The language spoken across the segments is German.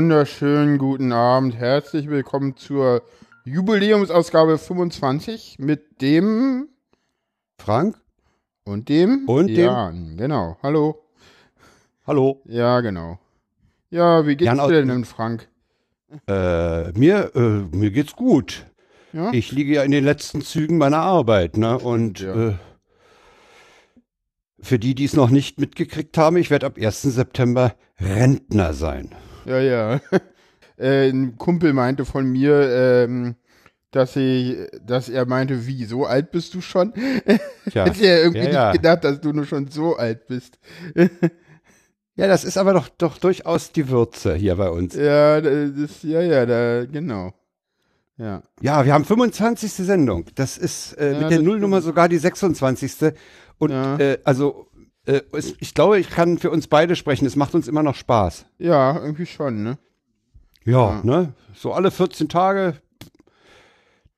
Wunderschönen guten Abend. Herzlich willkommen zur Jubiläumsausgabe 25 mit dem Frank und dem Und dem- Jan. Genau. Hallo. Hallo. Ja, genau. Ja, wie geht's Jan dir denn, Frank? Äh, mir, äh, mir geht's gut. Ja? Ich liege ja in den letzten Zügen meiner Arbeit, ne? Und Ja. äh, für die, die es noch nicht mitgekriegt haben, ich werde ab 1. September Rentner sein. Ja, ja. äh, ein Kumpel meinte von mir, ähm, dass, sie, dass er meinte, wie, so alt bist du schon? Tja. Hätte er irgendwie ja, ja. nicht gedacht, dass du nur schon so alt bist. ja, das ist aber doch, doch durchaus die Würze hier bei uns. Ja, das ist, ja, ja, da, genau. Ja. Ja, wir haben 25. Sendung. Das ist äh, Ja, mit der Nullnummer sogar die 26. Und Ja. äh, also, äh, es, ich glaube, ich kann für uns beide sprechen. Es macht uns immer noch Spaß. Ja, irgendwie schon, ne? Ja, Ja. ne? So alle 14 Tage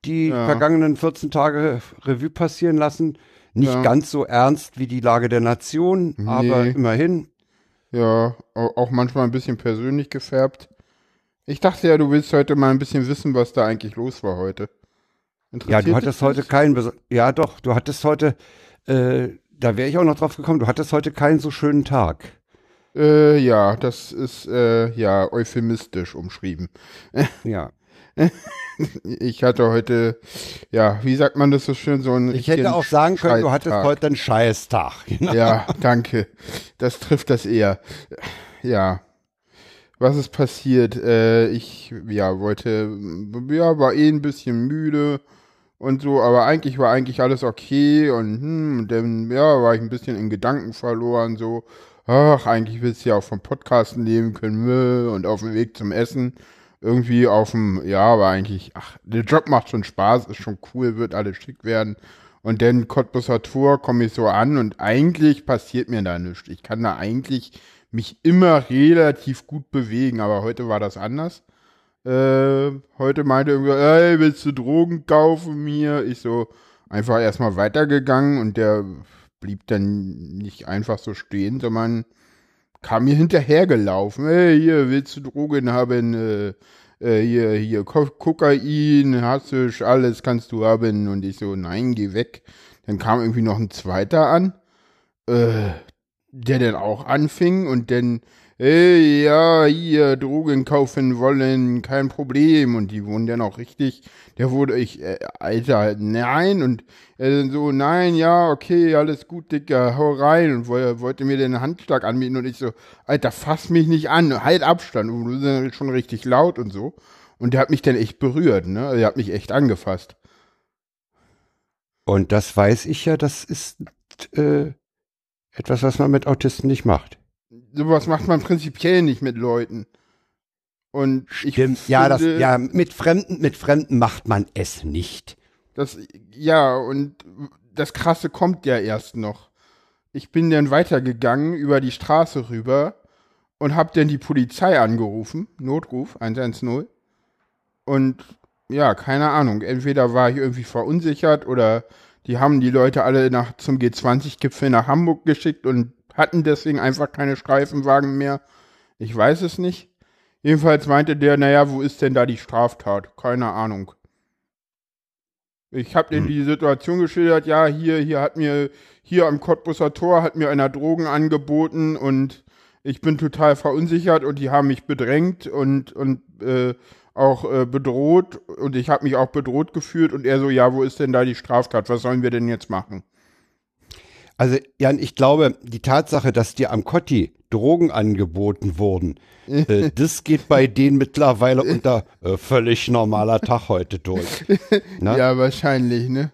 die Ja. vergangenen 14 Tage Revue passieren lassen. Nicht Ja. ganz so ernst wie die Lage der Nation, aber Nee. immerhin. Ja, au- auch manchmal ein bisschen persönlich gefärbt. Ich dachte ja, du willst heute mal ein bisschen wissen, was da eigentlich los war heute. Ja, du hattest heute keinen, ja doch, du hattest heute, äh, da wäre ich auch noch drauf gekommen, du hattest heute keinen so schönen Tag. Äh, ja, das ist, äh, ja, euphemistisch umschrieben. Ja. Ich hatte heute, ja, wie sagt man das so schön, so ein Ich hätte auch sagen können, du hattest heute einen Scheißtag. Genau. Ja, danke. Das trifft das eher. Ja. Was ist passiert? Äh, ich, ja, wollte, ja, war eh ein bisschen müde und so, aber eigentlich war eigentlich alles okay und, hm, und dann, ja, war ich ein bisschen in Gedanken verloren, so, ach, eigentlich willst du ja auch vom Podcasten leben können, und auf dem Weg zum Essen irgendwie auf dem, ja, aber eigentlich, ach, der Job macht schon Spaß, ist schon cool, wird alles schick werden. Und dann Cottbusser Tor komme ich so an und eigentlich passiert mir da nichts. Ich kann da eigentlich mich immer relativ gut bewegen, aber heute war das anders. Äh, heute meinte irgendwer, ey, willst du Drogen kaufen mir? Ich so einfach erstmal weitergegangen und der blieb dann nicht einfach so stehen, sondern kam mir hinterhergelaufen. Hey, hier, willst du Drogen haben? Äh, äh, hier, hier, Ko Kokain, Haschisch, alles kannst du haben. Und ich so, nein, geh weg. Dann kam irgendwie noch ein zweiter an, äh, der dann auch anfing und dann, hey, ja, hier, Drogen kaufen wollen, kein Problem. Und die wurden dann auch richtig, der wurde ich, äh, Alter, nein. Und er dann so, nein, ja, okay, alles gut, Dicker, hau rein. Und woll- wollte mir den Handschlag anbieten und ich so, Alter, fass mich nicht an, halt Abstand. Und du bist schon richtig laut und so. Und der hat mich dann echt berührt, ne? Der hat mich echt angefasst. Und das weiß ich ja, das ist äh, etwas, was man mit Autisten nicht macht. Sowas macht man prinzipiell nicht mit Leuten. Und ich Stimmt. Ja, das, finde, ja, mit Fremden, mit Fremden macht man es nicht. Das, ja, und das Krasse kommt ja erst noch. Ich bin dann weitergegangen über die Straße rüber und hab dann die Polizei angerufen, Notruf 110. Und ja, keine Ahnung, entweder war ich irgendwie verunsichert oder die haben die Leute alle nach, zum G20-Gipfel nach Hamburg geschickt und hatten deswegen einfach keine Streifenwagen mehr. Ich weiß es nicht. Jedenfalls meinte der, naja, wo ist denn da die Straftat? Keine Ahnung. Ich habe denen Hm. die Situation geschildert, ja, hier, hier hat mir, hier am Cottbusser Tor hat mir einer Drogen angeboten und ich bin total verunsichert und die haben mich bedrängt und, und äh, auch äh, bedroht und ich habe mich auch bedroht gefühlt und er so, ja, wo ist denn da die Straftat? Was sollen wir denn jetzt machen? Also, Jan, ich glaube, die Tatsache, dass dir am Kotti Drogen angeboten wurden, äh, das geht bei denen mittlerweile unter äh, völlig normaler Tag heute durch. Ne? Ja, wahrscheinlich, ne?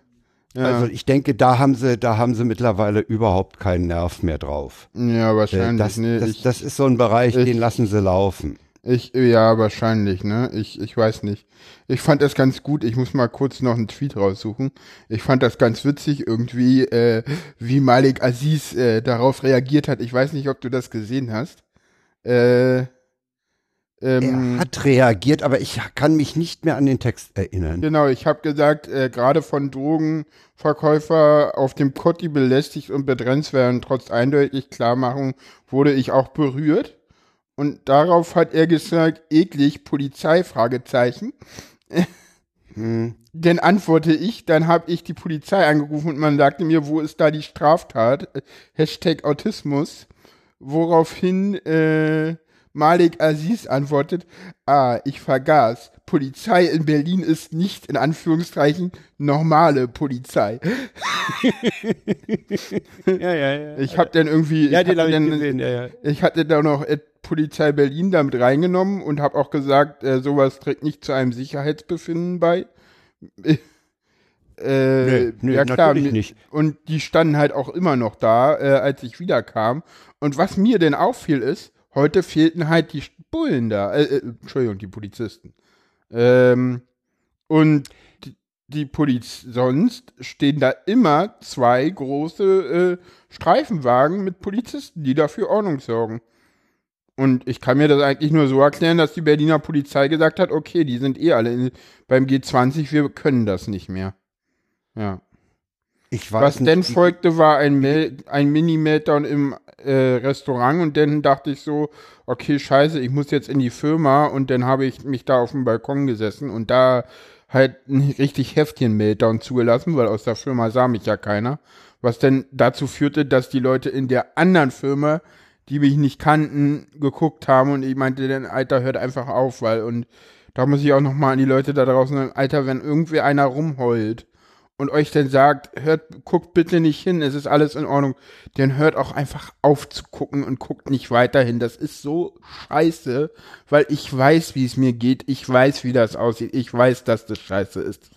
Ja, Also ich denke, da haben sie, da haben sie mittlerweile überhaupt keinen Nerv mehr drauf. ja Äh, wahrscheinlich, das, ne? das, ich, das ist so ein Bereich, ich- den lassen sie laufen. Ich, ja, wahrscheinlich, ne? Ich, ich weiß nicht. Ich fand das ganz gut. Ich muss mal kurz noch einen Tweet raussuchen. Ich fand das ganz witzig, irgendwie, äh, wie Malik Aziz äh, darauf reagiert hat. Ich weiß nicht, ob du das gesehen hast. Äh, ähm, Er hat reagiert, aber ich kann mich nicht mehr an den Text erinnern. Genau, ich habe gesagt, äh, gerade von Drogenverkäufer auf dem Kotti belästigt und bedrängt werden, trotz eindeutig Klarmachung wurde ich auch berührt. Und darauf hat er gesagt, eklig, Polizei, Fragezeichen. Hm. Dann antworte ich, dann habe ich die Polizei angerufen und man sagte mir, wo ist da die Straftat? Hashtag Autismus. Woraufhin äh, Malik Aziz antwortet, ah, ich vergaß. Polizei in Berlin ist nicht in Anführungszeichen normale Polizei. Ja, ja, ja. Ich habe dann irgendwie, ja, ich, ich dann, gesehen, ja, ja. ich hatte da noch äh, Polizei Berlin damit reingenommen und habe auch gesagt, äh, sowas trägt nicht zu einem Sicherheitsbefinden bei. Äh, Nee, nee, ja klar, nicht. und die standen halt auch immer noch da, äh, als ich wiederkam. Und was mir denn auffiel ist, heute fehlten halt die Bullen da, äh, äh, Entschuldigung, die Polizisten. Ähm, und die, die Poliz sonst stehen da immer zwei große äh, Streifenwagen mit Polizisten, die dafür Ordnung sorgen. Und ich kann mir das eigentlich nur so erklären, dass die Berliner Polizei gesagt hat, okay, die sind eh alle in, beim G20, wir können das nicht mehr. Ja. Ich weiß Was nicht, denn ich- folgte, war ein, Mel ein Mini-Meltdown im äh, Restaurant und dann dachte ich so, okay, scheiße, ich muss jetzt in die Firma und dann habe ich mich da auf dem Balkon gesessen und da halt einen richtig heftigen Meltdown zugelassen, weil aus der Firma sah mich ja keiner. Was dann dazu führte, dass die Leute in der anderen Firma, die mich nicht kannten, geguckt haben und ich meinte dann, Alter, hört einfach auf, weil und da muss ich auch nochmal an die Leute da draußen sagen, Alter, wenn irgendwie einer rumheult und euch dann sagt, hört, guckt bitte nicht hin, es ist alles in Ordnung, dann hört auch einfach auf zu gucken und guckt nicht weiterhin. Das ist so scheiße, weil ich weiß, wie es mir geht, ich weiß, wie das aussieht, ich weiß, dass das scheiße ist.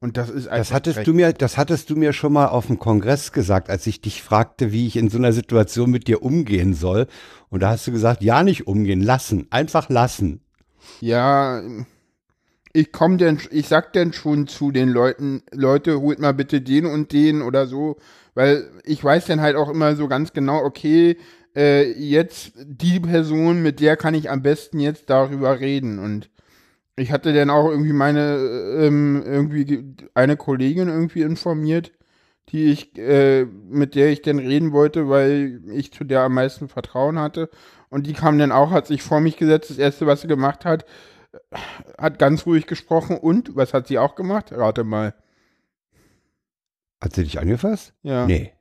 Und das ist Das hattest du mir, das hattest du mir schon mal auf dem Kongress gesagt, als ich dich fragte, wie ich in so einer Situation mit dir umgehen soll. Und da hast du gesagt, ja nicht umgehen, lassen, einfach lassen. Ja, ich komm denn, ich sag denn schon zu den Leuten, Leute, holt mal bitte den und den oder so, weil ich weiß dann halt auch immer so ganz genau, okay, äh, jetzt die Person, mit der kann ich am besten jetzt darüber reden und ich hatte dann auch irgendwie meine, ähm, irgendwie ge- eine Kollegin irgendwie informiert, die ich, äh, mit der ich dann reden wollte, weil ich zu der am meisten Vertrauen hatte. Und die kam dann auch, hat sich vor mich gesetzt. Das erste, was sie gemacht hat, hat ganz ruhig gesprochen. Und was hat sie auch gemacht? Rate mal. Hat sie dich angefasst? Ja. Nee.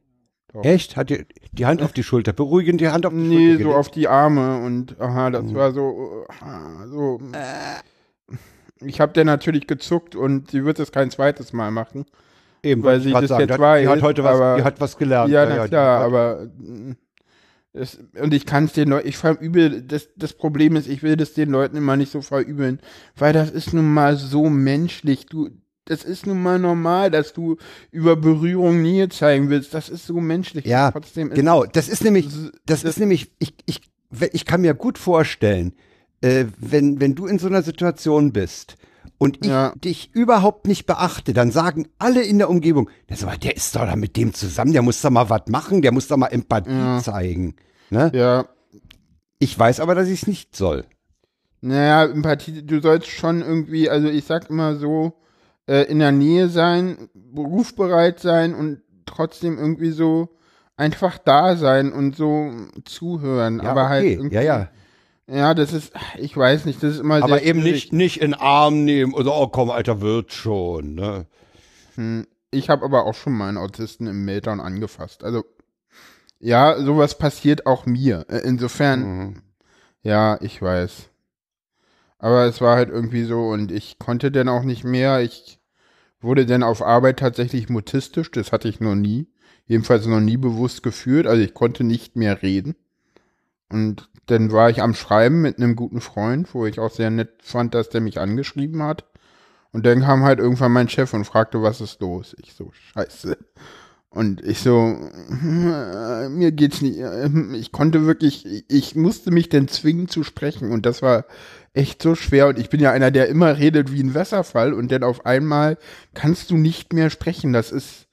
Doch. Echt? Hat die, die Hand auf die Schulter, beruhigend die Hand auf die Nee, Schulter. so gelegt? auf die Arme und aha, das Mhm. war so, ah, so. Ich habe dann natürlich gezuckt und sie wird es kein zweites Mal machen. Eben, weil sie das sagen. jetzt die hat, weiß, die hat heute was, aber- die hat was gelernt. Ja, na die klar, aber mm, es, und ich kann es den Leuten, ich verübel, das, das Problem ist, ich will das den Leuten immer nicht so verübeln, weil das ist nun mal so menschlich. Du, das ist nun mal normal, dass du über Berührung Nähe zeigen willst. Das ist so menschlich. Ja, Trotzdem Genau, das ist nämlich, das, das- ist nämlich, ich, ich, ich kann mir gut vorstellen, äh, wenn, wenn du in so einer Situation bist und ich Ja. dich überhaupt nicht beachte, dann sagen alle in der Umgebung, der, ist doch da mit dem zusammen, der muss da mal was machen, der muss da mal Empathie Ja. zeigen. Ne? Ja, Ich weiß aber, dass ich es nicht soll. Naja, Empathie, du sollst schon irgendwie, also ich sag immer so, äh, in der Nähe sein, berufsbereit sein und trotzdem irgendwie so einfach da sein und so zuhören. Ja, aber halt okay. irgendwie, ja, ja. Ja, das ist, ich weiß nicht, das ist immer Aber eben schwierig. nicht, nicht in Arm nehmen oder, oh komm, Alter, wird schon. Ne? Hm, Ich habe aber auch schon mal einen Autisten im Meltdown angefasst. Also, ja, sowas passiert auch mir. Äh, Insofern, Mhm. Ja, ich weiß. Aber es war halt irgendwie so und ich konnte dann auch nicht mehr. Ich wurde dann auf Arbeit tatsächlich mutistisch. Das hatte ich noch nie. Jedenfalls noch nie bewusst gefühlt. Also ich konnte nicht mehr reden. Und dann war ich am Schreiben mit einem guten Freund, wo ich auch sehr nett fand, dass der mich angeschrieben hat. Und dann kam halt irgendwann mein Chef und fragte, was ist los? Ich so, scheiße. Und ich so, äh, mir geht's nicht, äh, ich konnte wirklich, ich- musste mich dann zwingen zu sprechen und das war echt so schwer und ich bin ja einer, der immer redet wie ein Wasserfall und dann auf einmal kannst du nicht mehr sprechen, das ist,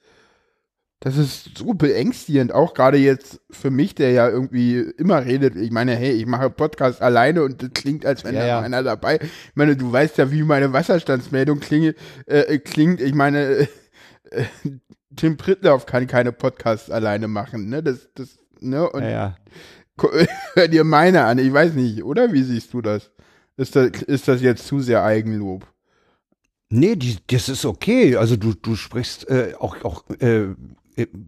das ist so beängstigend, auch gerade jetzt für mich, der ja irgendwie immer redet. Ich meine, hey, ich mache Podcast alleine und das klingt, als wenn Ja, da ja. einer dabei. Ich meine, du weißt ja, wie meine Wasserstandsmeldung klinge, äh, klingt. Ich meine, äh, Tim Pritloff kann keine Podcasts alleine machen, ne? Das, das, ne? Und Ja, Hör dir meine an, ich weiß nicht, oder? Wie siehst du das? Ist das, ist das jetzt zu sehr Eigenlob? Nee, die, das ist okay. Also du, du sprichst äh, auch, auch äh,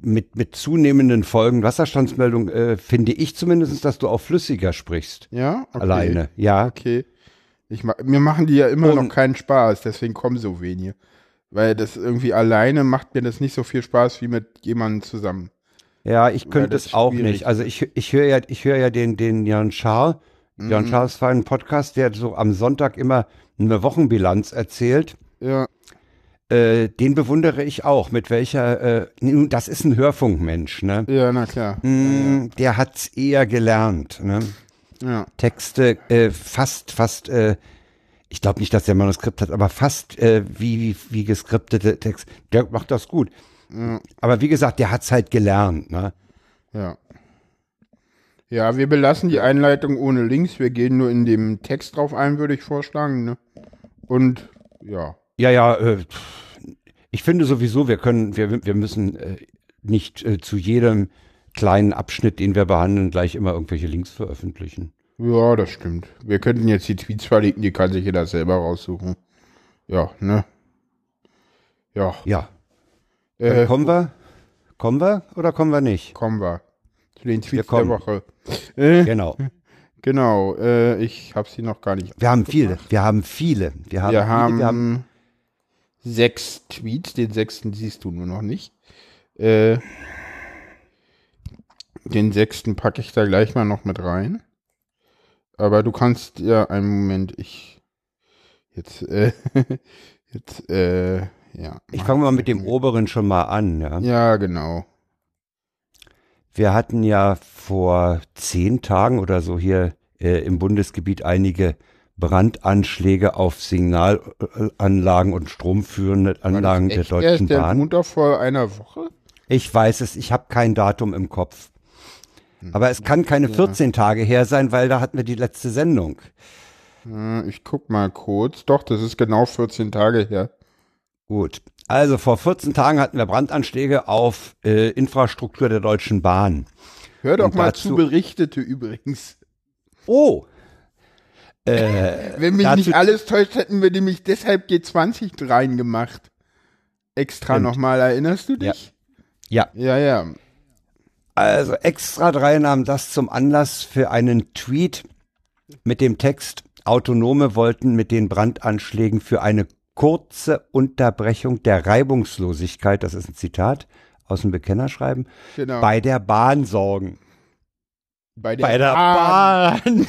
mit, mit zunehmenden Folgen Wasserstandsmeldung, äh, finde ich zumindest, dass du auch flüssiger sprichst. Ja? Okay. Alleine. Ja. Okay. Ich, mir machen die ja immer Und- noch keinen Spaß, deswegen kommen so wenige. Weil das irgendwie alleine macht mir das nicht so viel Spaß wie mit jemandem zusammen. Ja, ich könnte es auch schwierig nicht. Also ich, ich höre ja, ich höre ja den, den Jan Charles, Jan Mhm. Charles feinen Podcast, der so am Sonntag immer eine Wochenbilanz erzählt. Ja, Äh, den bewundere ich auch. Mit welcher, äh, nun, das ist ein Hörfunkmensch, ne? ja, na klar. Mm, Der hat's eher gelernt, ne? Ja, Texte äh, fast, fast, äh, ich glaube nicht, dass der Manuskript hat, aber fast äh, wie, wie, wie geskriptete Texte. Der macht das gut. ja, Aber wie gesagt, der hat's halt gelernt, ne? ja. Ja, wir belassen die Einleitung ohne Links. Wir gehen nur in dem Text drauf ein, würde ich vorschlagen. Ne? Und ja, Ja, ja, äh, ich finde sowieso, wir können, wir, wir müssen äh, nicht äh, zu jedem kleinen Abschnitt, den wir behandeln, gleich immer irgendwelche Links veröffentlichen. ja, das stimmt. Wir könnten jetzt die Tweets verlinken, die kann sich jeder selber raussuchen. Ja, ne? Ja, Ja. Äh, kommen wir? Kommen wir oder kommen wir nicht? kommen wir zu den Tweets der. Woche. Äh, Genau. genau, äh, ich habe sie noch gar nicht. Wir haben viele, wir haben viele. Wir haben, Wir viele, haben, wir haben sechs Tweets, den sechsten siehst du nur noch nicht. Äh, den sechsten packe ich da gleich mal noch mit rein. Aber du kannst ja einen Moment, ich jetzt, äh, jetzt, äh, ja. ich fange mal mit dem oberen schon mal an. Ja. Ja, genau. Wir hatten ja vor zehn Tagen oder so hier äh, im Bundesgebiet einige Brandanschläge auf Signalanlagen und stromführende Anlagen der Deutschen erst der Bahn. Montag vor einer Woche? Ich weiß es, ich habe kein Datum im Kopf. Hm. Aber es kann keine 14 Tage her sein, weil da hatten wir die letzte Sendung. Äh, Ich guck mal kurz. Doch, das ist genau 14 Tage her. Gut. Also vor 14 Tagen hatten wir Brandanschläge auf äh, Infrastruktur der Deutschen Bahn. Hör doch Und mal zu Berichtete übrigens. Oh! Äh, Wenn mich nicht alles täuscht, hätten wir nämlich deshalb G20 reingemacht. Extra nochmal, erinnerst du Ja. dich? ja, Ja, ja. also extra drei nahmen das zum Anlass für einen Tweet mit dem Text, Autonome wollten mit den Brandanschlägen für eine kurze Unterbrechung der Reibungslosigkeit, das ist ein Zitat aus dem Bekennerschreiben, Genau. bei der Bahn sorgen. Bei der, Bei der Bahn. Bahn.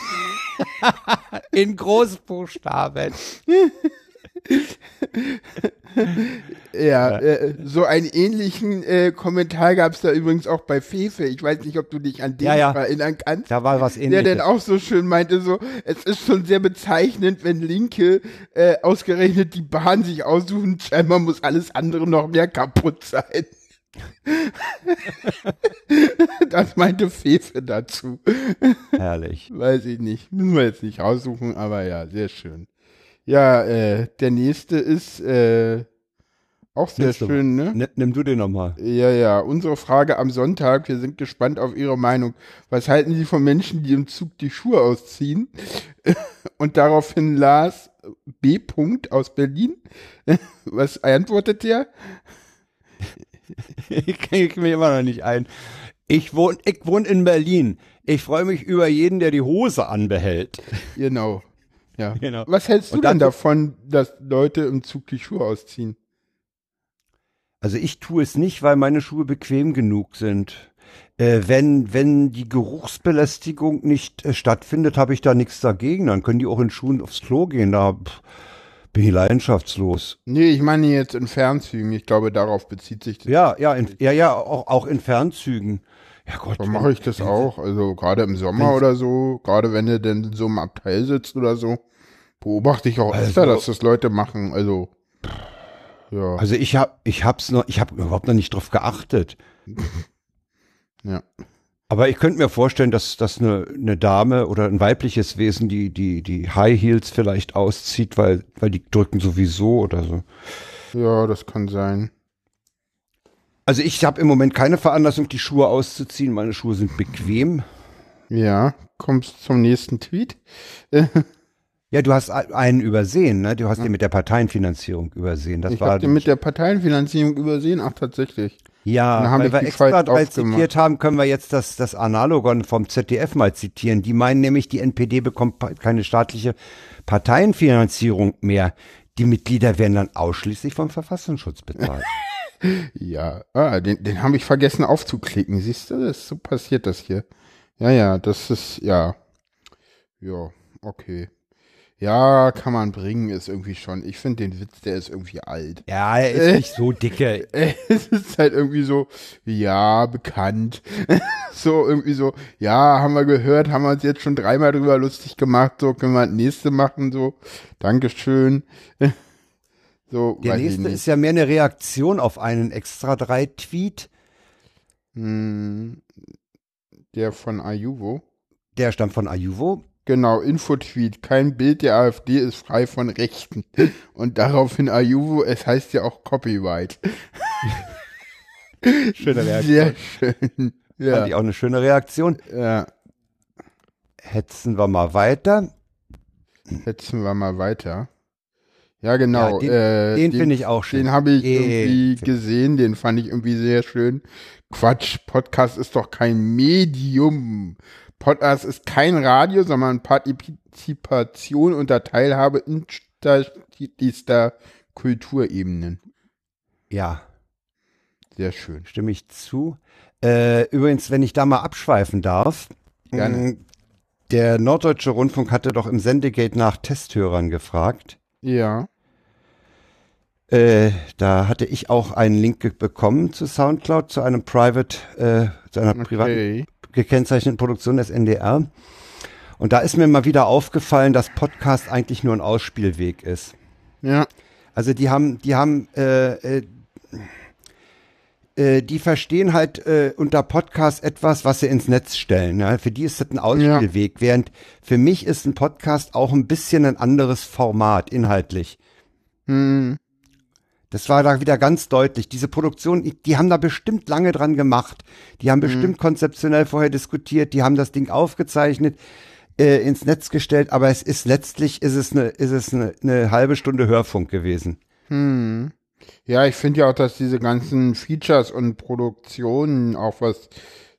In Großbuchstaben. Ja, äh, so einen ähnlichen äh, Kommentar gab es da übrigens auch bei Fefe. Ich weiß nicht, ob du dich an den Ja, ja. erinnern kannst. Da war was Der ähnliches. dann auch so schön meinte, so, es ist schon sehr bezeichnend, wenn Linke äh, ausgerechnet die Bahn sich aussuchen, scheinbar muss alles andere noch mehr kaputt sein. das meinte Fefe dazu. Herrlich. Weiß ich nicht. Müssen wir jetzt nicht raussuchen, aber ja, sehr schön. Ja, äh, der nächste ist äh, auch sehr Nimmst du schön, ne? N nimm du den nochmal. Ja, ja. Unsere Frage am Sonntag. Wir sind gespannt auf Ihre Meinung. Was halten Sie von Menschen, die im Zug die Schuhe ausziehen? Und daraufhin Lars B. Punkt aus Berlin. Was antwortet der? ich kriege mir immer noch nicht ein. Ich wohne ich wohn in Berlin. Ich freue mich über jeden, der die Hose anbehält. Genau. Ja. Genau. Was hältst du Und denn davon, dass Leute im Zug die Schuhe ausziehen? Also ich tue es nicht, weil meine Schuhe bequem genug sind. Äh, wenn, wenn die Geruchsbelästigung nicht äh, stattfindet, habe ich da nichts dagegen. Dann können die auch in Schuhen aufs Klo gehen. Da pff, bin ich leidenschaftslos. Nee, ich meine jetzt in Fernzügen. Ich glaube, darauf bezieht sich das. Ja, ja, in, ja, ja, auch, auch in Fernzügen. Ja Gott. Da wenn- mache ich das auch. Also gerade im Sommer oder so, gerade wenn du denn in so einem Abteil sitzt oder so, beobachte ich auch öfter, Also- dass das Leute machen. Also, ja. Also ich hab, ich hab's noch, ich habe überhaupt noch nicht drauf geachtet. Ja. Aber ich könnte mir vorstellen, dass, dass eine, eine Dame oder ein weibliches Wesen die, die, die High Heels vielleicht auszieht, weil, weil die drücken sowieso oder so. Ja, das kann sein. Also ich habe im Moment keine Veranlassung, die Schuhe auszuziehen. Meine Schuhe sind bequem. Ja, kommst zum nächsten Tweet. Ja, du hast einen übersehen, ne? Du hast den mit der Parteienfinanzierung übersehen. Das ich habe den mit der Parteienfinanzierung übersehen. Ach, tatsächlich. Ja, Dann haben weil wir extra drei zitiert haben, können wir jetzt das, das Analogon vom ZDF mal zitieren. Die meinen nämlich, die NPD bekommt keine staatliche Parteienfinanzierung mehr. Die Mitglieder werden dann ausschließlich vom Verfassungsschutz bezahlt. Ja, ah, den, den habe ich vergessen aufzuklicken. Siehst du, das, so passiert das hier. Ja, ja, das ist, ja. Ja, okay. Ja, kann man bringen, ist irgendwie schon. Ich finde den Witz, der ist irgendwie alt. ja, er ist nicht so dicke. Es ist halt irgendwie so, ja, bekannt. so, irgendwie so, ja, haben wir gehört, haben wir uns jetzt schon dreimal drüber lustig gemacht, so können wir das nächste machen, so. Dankeschön. so, Der nächste ist ja mehr eine Reaktion auf einen extra drei Tweet. Hm, der von Ayuvo. Der stammt von Ayuvo. Genau, Infotweet. Kein Bild der AfD ist frei von Rechten. Und daraufhin Ayuvo, es heißt ja auch Copyright. Schöne Sehr schön. Fand Ja. ich auch eine schöne Reaktion. ja. Hetzen wir mal weiter. Hetzen wir mal weiter. Ja, genau. Ja, den- äh, Den finde ich auch schön. Den habe ich Eh, irgendwie gesehen, den fand ich irgendwie sehr schön. Quatsch, Podcast ist doch kein Medium. Podcast ist kein Radio, sondern Partizipation und der Teilhabe unterschiedlichster Kulturebenen. Ja, Sehr schön. stimme ich zu. Äh, übrigens, wenn ich da mal abschweifen darf. Gerne. mh, Der Norddeutsche Rundfunk hatte doch im Sendegate nach Testhörern gefragt. Ja. Äh, da hatte ich auch einen Link bekommen zu Soundcloud, zu einem Private, äh, zu einer privaten Okay. Gekennzeichneten Produktion des NDR. Und da ist mir mal wieder aufgefallen, dass Podcast eigentlich nur ein Ausspielweg ist. Ja. Also die haben, die haben, äh, äh, äh, die verstehen halt äh, unter Podcast etwas, was sie ins Netz stellen. Ja? Für die ist das ein Ausspielweg, während für mich ist ein Podcast auch ein bisschen ein anderes Format inhaltlich. Hm. Das war da wieder ganz deutlich. Diese Produktion, die- haben da bestimmt lange dran gemacht. Die haben bestimmt konzeptionell vorher diskutiert. Die haben das Ding aufgezeichnet, äh, ins Netz gestellt. Aber es ist letztlich ist es eine, ist es eine, eine halbe Stunde Hörfunk gewesen. Hm. Ja, ich finde ja auch, dass diese ganzen Features und Produktionen auch was,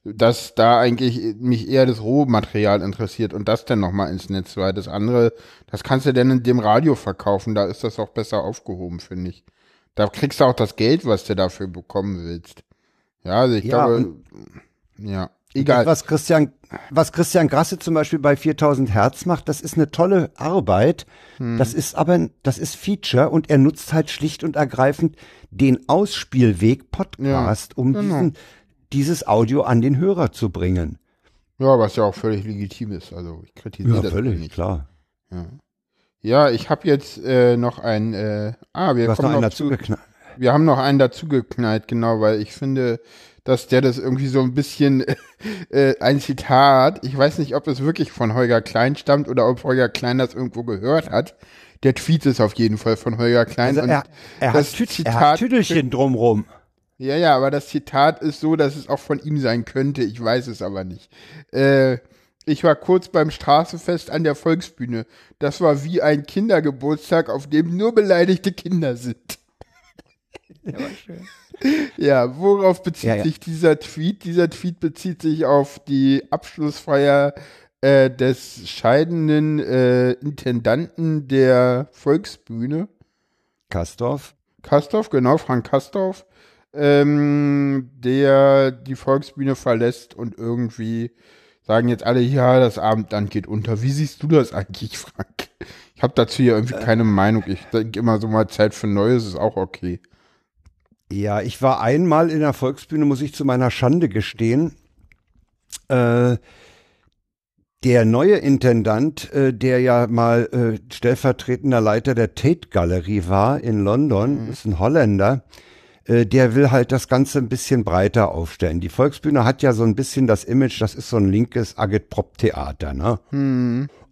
dass da eigentlich mich eher das Rohmaterial interessiert und das dann nochmal ins Netz, weil das andere, das kannst du denn in dem Radio verkaufen, da ist das auch besser aufgehoben, finde ich. Da kriegst du auch das Geld, was du dafür bekommen willst. Ja, also ich Ja, glaube, ja, egal. Was Christian, was Christian Grasse zum Beispiel bei 4000 Hertz macht, das ist eine tolle Arbeit. Hm. Das ist aber, ein- das ist Feature und er nutzt halt schlicht und ergreifend den Ausspielweg Podcast, um genau. diesen, dieses Audio an den Hörer zu bringen. Ja, was ja auch völlig legitim ist, also ich kritisiere das nicht. klar. Ja, ich habe jetzt äh, noch ein, äh, ah, wir Du kommen noch einen noch zu, dazugeknallt. Wir haben noch einen dazugeknallt, genau, weil ich finde, dass der das irgendwie so ein bisschen äh, ein Zitat, ich weiß nicht, ob es wirklich von Holger Klein stammt oder ob Holger Klein das irgendwo gehört hat. Der Tweet ist auf jeden Fall von Holger Klein. Also er, er, das hat er Zitat- hat Tüdelchen drumrum. ja, ja, aber das Zitat ist so, dass es auch von ihm sein könnte. Ich weiß es aber nicht. Äh, ich war kurz beim Straßenfest an der Volksbühne. Das war wie ein Kindergeburtstag, auf dem nur beleidigte Kinder sind. Ja, worauf bezieht Ja, ja. sich dieser Tweet? Dieser Tweet bezieht sich auf die Abschlussfeier äh, des scheidenden äh, Intendanten der Volksbühne. Kastorf. Kastorf, genau, Frank Kastorf, ähm, der die Volksbühne verlässt und irgendwie sagen jetzt alle, ja, das Abendland geht unter. Wie siehst du das eigentlich, Frank? Ich habe dazu ja irgendwie keine Meinung. Ich denke immer so mal Zeit für Neues ist auch okay. Ja, ich war einmal in der Volksbühne, muss ich zu meiner Schande gestehen. Äh, der neue Intendant, äh, der ja mal äh, stellvertretender Leiter der Tate Galerie war in London, ist ein Holländer, äh, der will halt das Ganze ein bisschen breiter aufstellen. Die Volksbühne hat ja so ein bisschen das Image, das ist so ein linkes Agitprop-Theater, ne?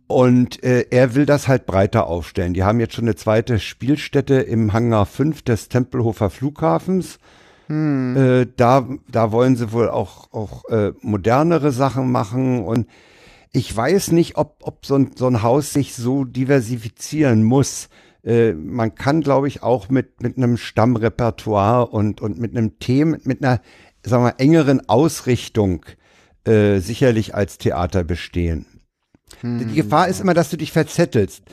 Und äh, er will das halt breiter aufstellen. Die haben jetzt schon eine zweite Spielstätte im Hangar 5 des Tempelhofer Flughafens. Äh, da, da wollen sie wohl auch, auch äh, modernere Sachen machen und ich weiß nicht, ob, ob so, ein, so ein Haus sich so diversifizieren muss. Äh, man kann, glaube ich, auch mit, mit einem Stammrepertoire und, und mit einem Thema, mit einer, sagen wir, engeren Ausrichtung äh, sicherlich als Theater bestehen. Die Gefahr ist immer, dass du dich verzettelst.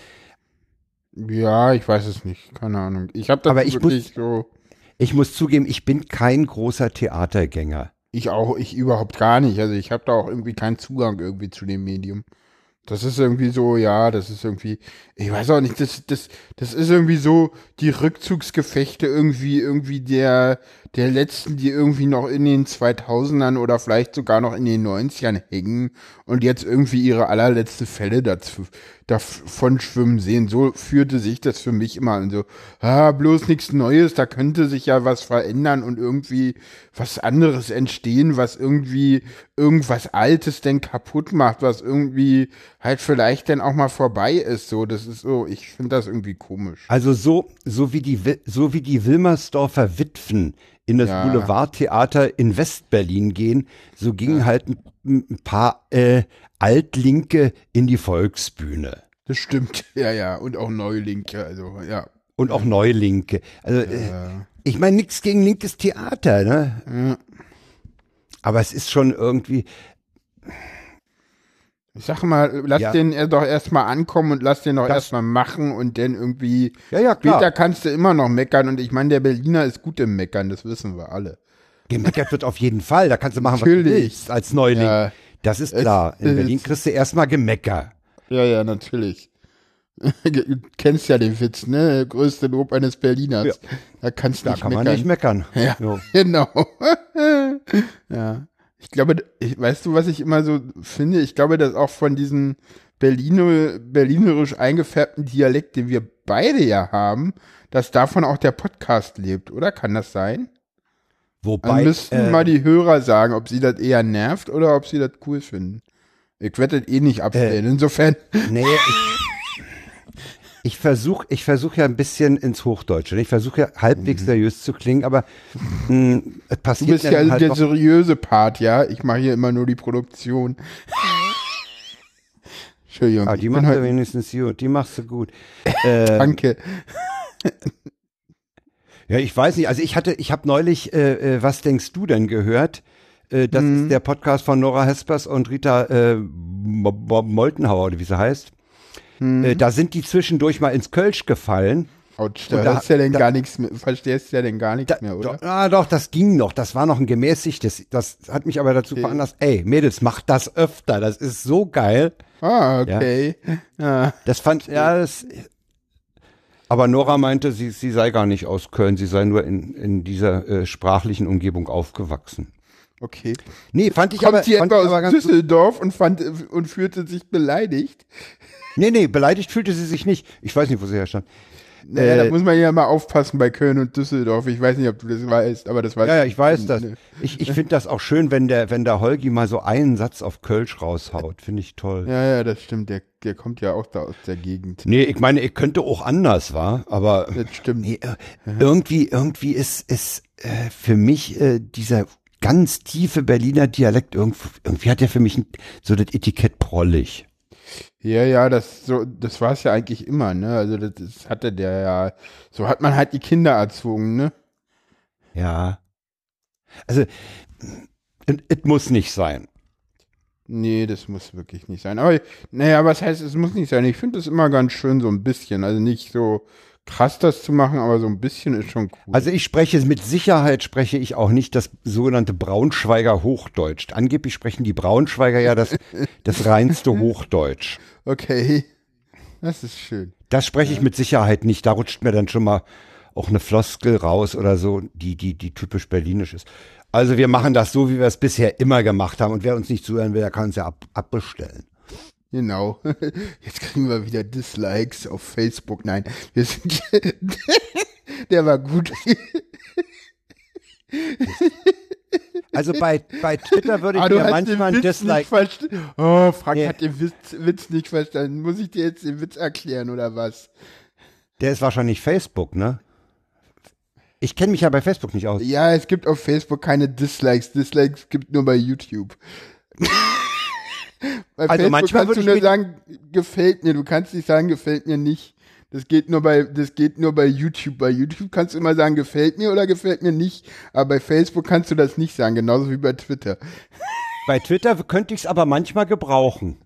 Ja, ich weiß es nicht. Keine Ahnung. Ich habe das Aber ich wirklich so. Ich muss zugeben, ich bin kein großer Theatergänger. Ich auch, ich überhaupt gar nicht. Also ich habe da auch irgendwie keinen Zugang irgendwie zu dem Medium. Das ist irgendwie so, ja, das ist irgendwie, ich weiß auch nicht, das, das, das ist irgendwie so die Rückzugsgefechte irgendwie, irgendwie der, der letzten, die irgendwie noch in den 2000ern oder vielleicht sogar noch in den 90ern hängen und jetzt irgendwie ihre allerletzte Fälle dazu, davon schwimmen sehen. So führte sich das für mich immer an. So, ah, bloß nichts Neues, da könnte sich ja was verändern und irgendwie was anderes entstehen, was irgendwie irgendwas Altes denn kaputt macht, was irgendwie halt vielleicht dann auch mal vorbei ist. So, das ist so, ich finde das irgendwie komisch. Also so, so wie die, so wie die Wilmersdorfer Witwen in das Ja. Boulevardtheater in Westberlin gehen, so gingen halt ein, ein paar äh, Altlinke in die Volksbühne. Das stimmt. Ja, ja. Und auch Neulinke, also, ja. Und auch Neulinke. Also äh, ich meine, nichts gegen linkes Theater, ne? Ja. Aber es ist schon irgendwie, Ich sag mal, lass Ja. den er doch erstmal ankommen und lass den doch erstmal machen und dann irgendwie. ja, ja, Später klar. kannst du immer noch meckern und ich meine, der Berliner ist gut im Meckern, das wissen wir alle. Gemeckert wird auf jeden Fall. Da kannst du machen, was du Natürlich. willst als Neuling. Ja. Das ist klar. In Berlin kriegst du erstmal Gemecker. Ja, ja, natürlich. Du kennst ja den Witz, ne? Größte Lob eines Berliners. Ja. Da kannst du Da nicht kann meckern. man nicht meckern. Ja. Genau. ja. Ich glaube, ich, weißt du, was ich immer so finde? Ich glaube, dass auch von diesem Berliner, berlinerisch eingefärbten Dialekt, den wir beide ja haben, dass davon auch der Podcast lebt, oder? Kann das sein? Dann Wobei, müssten äh, mal die Hörer sagen, ob sie das eher nervt oder ob sie das cool finden. Ich werde das eh nicht abstellen. Insofern, nee, ich, ich versuche ich versuch ja ein bisschen ins Hochdeutsche. Ich versuche ja halbwegs seriös zu klingen, aber mh, es du passiert bist ja halt der seriöse Part, ja? Ich mache hier immer nur die Produktion. Entschuldigung. ah, die machst du wenigstens gut, die machst du gut. Äh, Danke. Ja, ich weiß nicht. Also ich hatte, ich habe neulich, äh, äh, was denkst du denn gehört? Äh, das Mhm. ist der Podcast von Nora Hespers und Rita äh, Mo- Mo- Moltenhauer, oder wie sie heißt. Mhm. Äh, da sind die zwischendurch mal ins Kölsch gefallen. Autsch, da da- hörst ja denn da- gar nichts mehr, verstehst ja denn gar nichts Da, mehr, oder? doch, ah, doch, das ging noch. Das war noch ein gemäßigtes. Das hat mich aber dazu veranlasst, ey, Mädels, macht das öfter. Das ist so geil. Ah, okay. Ja. Das fand, ja, das, aber Nora meinte, sie, sie sei gar nicht aus Köln. Sie sei nur in, in dieser äh, sprachlichen Umgebung aufgewachsen. okay. Nee, fand ich Kommt aber, sie fand etwa aus. Düsseldorf und, fand, und fühlte sich beleidigt? Nee, nee, beleidigt fühlte sie sich nicht. Ich weiß nicht, wo sie herstand. Naja, Äh, da muss man ja mal aufpassen bei Köln und Düsseldorf. Ich weiß nicht, ob du das weißt, aber das weiß Ja, ja, ich weiß das. Ne. Ich, ich finde das auch schön, wenn der, wenn der Holgi mal so einen Satz auf Kölsch raushaut. Finde ich toll. Ja, ja, das stimmt. Der, der kommt ja auch da aus der Gegend. Nee, ich meine, er könnte auch anders, war, aber Das stimmt. nee, äh, irgendwie, irgendwie ist, ist äh, für mich äh, dieser ganz tiefe Berliner Dialekt irgendwie, irgendwie hat er für mich so das Etikett prollig. Ja, ja, das so, das war es ja eigentlich immer, ne? Also das, das hatte der ja. So hat man halt die Kinder erzogen, ne? Ja. Also, es muss nicht sein. Nee, das muss wirklich nicht sein. Aber naja, was heißt, es muss nicht sein? Ich finde es immer ganz schön, so ein bisschen. Also nicht so krass das zu machen, aber so ein bisschen ist schon cool. Also ich spreche mit Sicherheit spreche ich auch nicht das sogenannte Braunschweiger Hochdeutsch. Angeblich sprechen die Braunschweiger ja das, das reinste Hochdeutsch. Okay. Das ist schön. Das spreche ich mit Sicherheit nicht. Da rutscht mir dann schon mal auch eine Floskel raus oder so, die, die, die typisch berlinisch ist. Also wir machen das so, wie wir es bisher immer gemacht haben. Und wer uns nicht zuhören will, der kann uns ja ab, abbestellen. Genau. Jetzt kriegen wir wieder Dislikes auf Facebook. Nein, wir sind. Der war gut. Also bei, bei Twitter würde ich Ah, mir manchmal den ein Witz Dislike. Oh, Frank Nee. hat den Witz, Witz nicht verstanden. Muss ich dir jetzt den Witz erklären oder was? Der ist wahrscheinlich Facebook, ne? Ich kenne mich ja bei Facebook nicht aus. Ja, es gibt auf Facebook keine Dislikes. Dislikes gibt nur bei YouTube. bei Also Facebook manchmal kannst du nur sagen, gefällt mir. Du kannst nicht sagen, gefällt mir nicht. Das geht nur bei, das geht nur bei YouTube. Bei YouTube kannst du immer sagen, gefällt mir oder gefällt mir nicht. Aber bei Facebook kannst du das nicht sagen, genauso wie bei Twitter. Bei Twitter könnte ich es aber manchmal gebrauchen.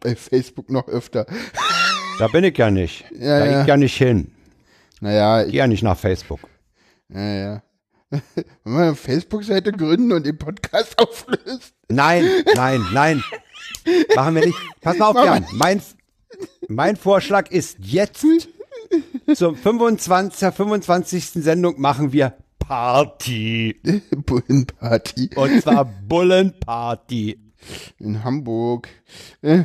Bei Facebook noch öfter. Da bin ich ja nicht. Ja, da ja. gehe ich ja nicht hin. Naja, Ich gehe ja nicht nach Facebook. ja, ja. Wenn wir eine Facebook-Seite gründen und den Podcast auflöst. Nein, nein, nein. Machen wir nicht. Pass mal auf, Mach Jan. Mein, mein Vorschlag ist jetzt zur 25. 25. Sendung machen wir Party. Bullenparty Und zwar Bullenparty. in Hamburg. Äh,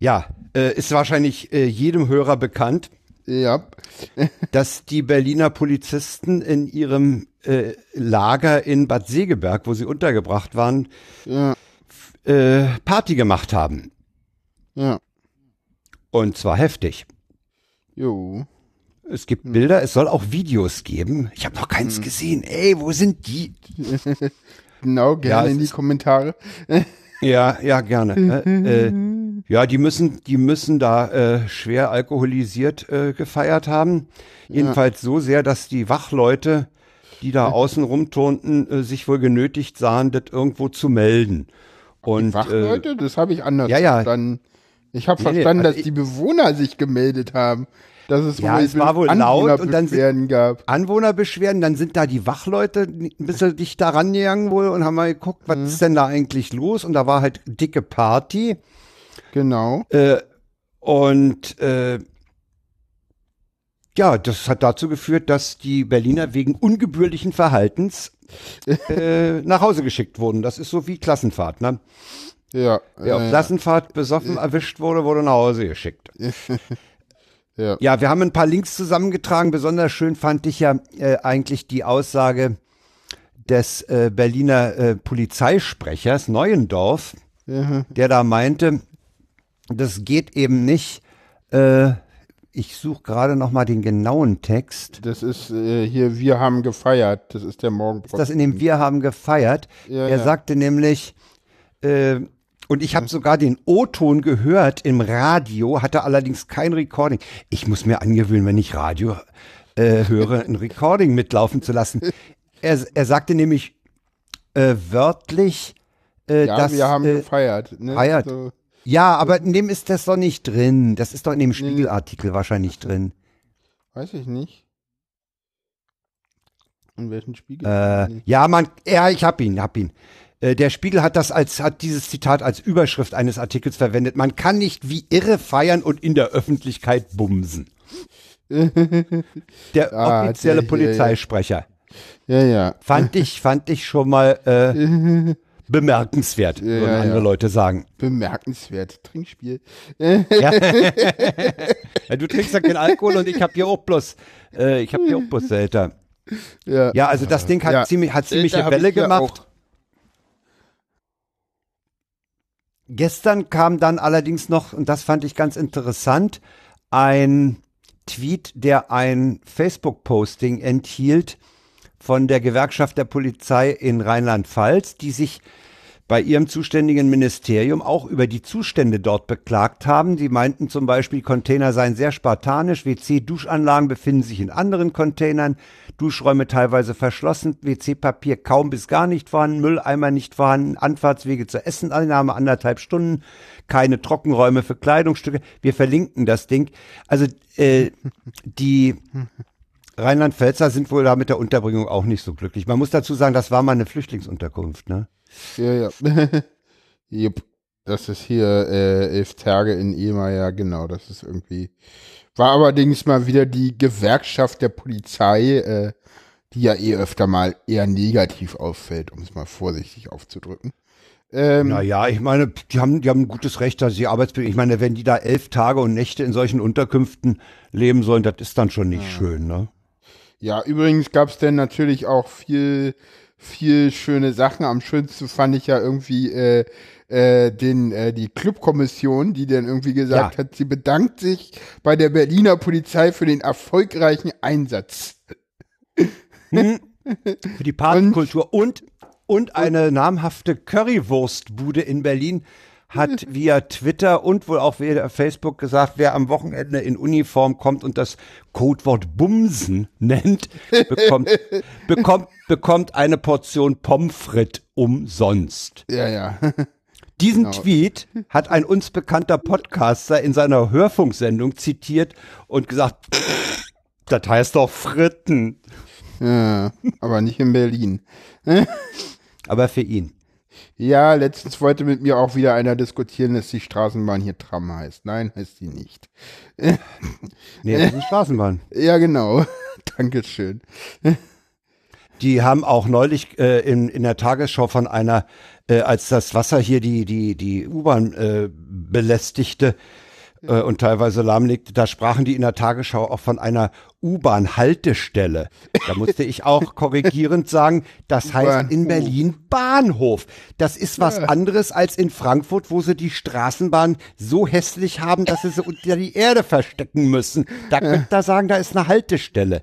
Ja, äh, ist wahrscheinlich äh, jedem Hörer bekannt, ja. dass die Berliner Polizisten in ihrem äh, Lager in Bad Segeberg, wo sie untergebracht waren, Ja. äh, Party gemacht haben. Ja. Und zwar heftig. Jo. Es gibt Bilder, es soll auch Videos geben. Ich habe noch keins gesehen. Ey, wo sind die? Genau, gerne es in die Kommentare. Ja, ja, gerne. äh, äh, ja, die müssen, die müssen da äh, schwer alkoholisiert äh, gefeiert haben. Jedenfalls so sehr, dass die Wachleute, die da außen rumturnten, äh, sich wohl genötigt sahen, das irgendwo zu melden. Und äh, Wachleute, das habe ich anders ja, ja. verstanden. Ich habe Nee, nee, verstanden, also dass die Bewohner sich gemeldet haben. Dass es Ja, es war wohl laut und dann sind- Anwohnerbeschwerden gab. Anwohnerbeschwerden, dann sind da die Wachleute ein bisschen dicht da rangegangen wohl und haben mal geguckt, was ist denn da eigentlich los? Und da war halt dicke Party. Genau. Äh, und äh, ja, das hat dazu geführt, dass die Berliner wegen ungebührlichen Verhaltens äh, nach Hause geschickt wurden. Das ist so wie Klassenfahrt. Ne? Ja. Wer auf Klassenfahrt besoffen erwischt wurde, wurde nach Hause geschickt. ja. Ja, wir haben ein paar Links zusammengetragen. Besonders schön fand ich ja äh, eigentlich die Aussage des äh, Berliner äh, Polizeisprechers Neuendorf, Ja. der da meinte, das geht eben nicht. Äh, ich suche gerade noch mal den genauen Text. Das ist äh, hier, wir haben gefeiert. Das ist der Morgen. Ist das in dem Wir haben gefeiert? Ja, er ja. sagte nämlich, äh, und ich habe sogar den O-Ton gehört im Radio, hatte allerdings kein Recording. Ich muss mir angewöhnen, wenn ich Radio äh, höre, ein Recording mitlaufen zu lassen. Er, er sagte nämlich äh, wörtlich, äh, Ja, dass wir haben äh, gefeiert. Ne? feiert. So, ja, aber in dem ist das doch nicht drin. Das ist doch in dem Spiegelartikel wahrscheinlich drin. weiß ich nicht. In welchen Spiegel? Äh, ja, man, ja, ich hab ihn, hab ihn. Äh, Der Spiegel hat das als, hat dieses Zitat als Überschrift eines Artikels verwendet. Man kann nicht wie irre feiern und in der Öffentlichkeit bumsen. Der Ah, offizielle der- Polizeisprecher. ja, ja. Fand ich, fand ich schon mal äh, bemerkenswert, würden Ja, andere ja. Leute sagen. Bemerkenswert. Trinkspiel. Ja. ja, du trinkst ja keinen Alkohol und ich hab hier auch bloß, äh, ich hab hier auch bloß Selter. Ja. Ja, also das Ding hat Ja. ziemlich, hat ziemliche Welle gemacht. auch. Gestern kam dann allerdings noch, und das fand ich ganz interessant, ein Tweet, der ein Facebook-Posting enthielt von der Gewerkschaft der Polizei in Rheinland-Pfalz, die sich bei ihrem zuständigen Ministerium auch über die Zustände dort beklagt haben. Sie meinten zum Beispiel, Container seien sehr spartanisch, WC-Duschanlagen befinden sich in anderen Containern, Duschräume teilweise verschlossen, WC-Papier kaum bis gar nicht vorhanden, Mülleimer nicht vorhanden, Anfahrtswege zur Esseneinnahme anderthalb Stunden, keine Trockenräume für Kleidungsstücke. Wir verlinken das Ding. Also äh, die Rheinland-Pfälzer sind wohl da mit der Unterbringung auch nicht so glücklich. Man muss dazu sagen, das war mal eine Flüchtlingsunterkunft, ne? Ja, ja. Jupp. Das ist hier äh, elf Tage in Ema, ja, genau. Das ist irgendwie. War allerdings mal wieder die Gewerkschaft der Polizei, äh, die ja eh öfter mal eher negativ auffällt, um es mal vorsichtig aufzudrücken. Ähm, Naja, ich meine, die haben, die haben ein gutes Recht, dass sie Arbeitsbedingungen, ich meine, wenn die da elf Tage und Nächte in solchen Unterkünften leben sollen, das ist dann schon nicht schön, ne? Ja, übrigens gab es dann natürlich auch viel viel schöne Sachen. Am schönsten fand ich ja irgendwie äh, äh, den, äh, die Clubkommission, die dann irgendwie gesagt Ja. hat, sie bedankt sich bei der Berliner Polizei für den erfolgreichen Einsatz. Für die Partykultur und, und eine namhafte Currywurstbude in Berlin hat via Twitter und wohl auch via Facebook gesagt, wer am Wochenende in Uniform kommt und das Codewort Bumsen nennt, bekommt, bekommt, bekommt eine Portion Pommes frites umsonst. Ja, ja. Diesen Tweet hat ein uns bekannter Podcaster in seiner Hörfunksendung zitiert und gesagt, das heißt doch Fritten. ja aber nicht in Berlin. Aber für ihn. Ja, letztens wollte mit mir auch wieder einer diskutieren, dass die Straßenbahn hier Tram heißt. Nein, heißt sie nicht. Nee, das ist eine Straßenbahn. Ja, genau. Dankeschön. Die haben auch neulich äh, in, in der Tagesschau von einer, äh, als das Wasser hier die, die, die U-Bahn äh, belästigte äh, und teilweise lahmlegte, da sprachen die in der Tagesschau auch von einer U-Bahn-Haltestelle. Da musste ich auch korrigierend sagen, das heißt in. Berlin Bahnhof. Das ist was anderes als in Frankfurt, wo sie die Straßenbahn so hässlich haben, dass sie sie unter die Erde verstecken müssen. Da könnt ihr sagen, da ist eine Haltestelle.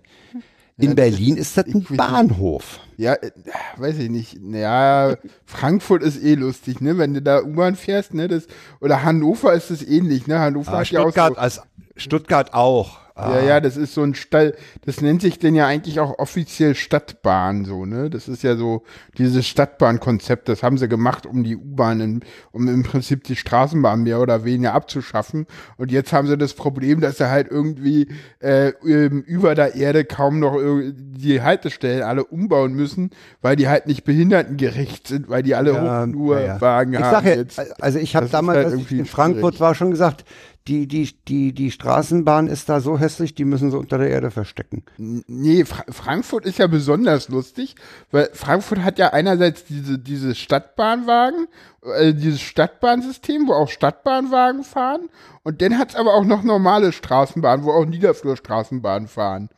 In Berlin ist das ein Bahnhof. Ja, äh, weiß ich nicht. Ja, Frankfurt ist eh lustig, ne? Wenn du da U-Bahn fährst, ne? Das, oder Hannover ist es ähnlich, ne? Hannover Ah, hat ja auch Stuttgart, so, als Stuttgart auch. Ah, Ja, ja, das ist so ein Stall, das nennt sich denn ja eigentlich auch offiziell Stadtbahn, so, ne? Das ist ja so dieses Stadtbahnkonzept, das haben sie gemacht, um die U-Bahn, um im Prinzip die Straßenbahn mehr oder weniger abzuschaffen. Und jetzt haben sie das Problem, dass sie halt irgendwie äh, über der Erde kaum noch die Haltestellen alle umbauen müssen, weil die halt nicht behindertengerecht sind, weil die alle Ja, Hochflurwagen Ich haben. sag ja, jetzt. also ich habe damals, halt als ich in Frankfurt schwierig. war, schon gesagt, die, die, die, die Straßenbahn ist da so hässlich, die müssen sie unter der Erde verstecken. Nee, Fra Frankfurt ist ja besonders lustig, weil Frankfurt hat ja einerseits diese, diese Stadtbahnwagen, äh, dieses Stadtbahnsystem, wo auch Stadtbahnwagen fahren, und dann hat's aber auch noch normale Straßenbahnen, wo auch Niederflurstraßenbahnen fahren.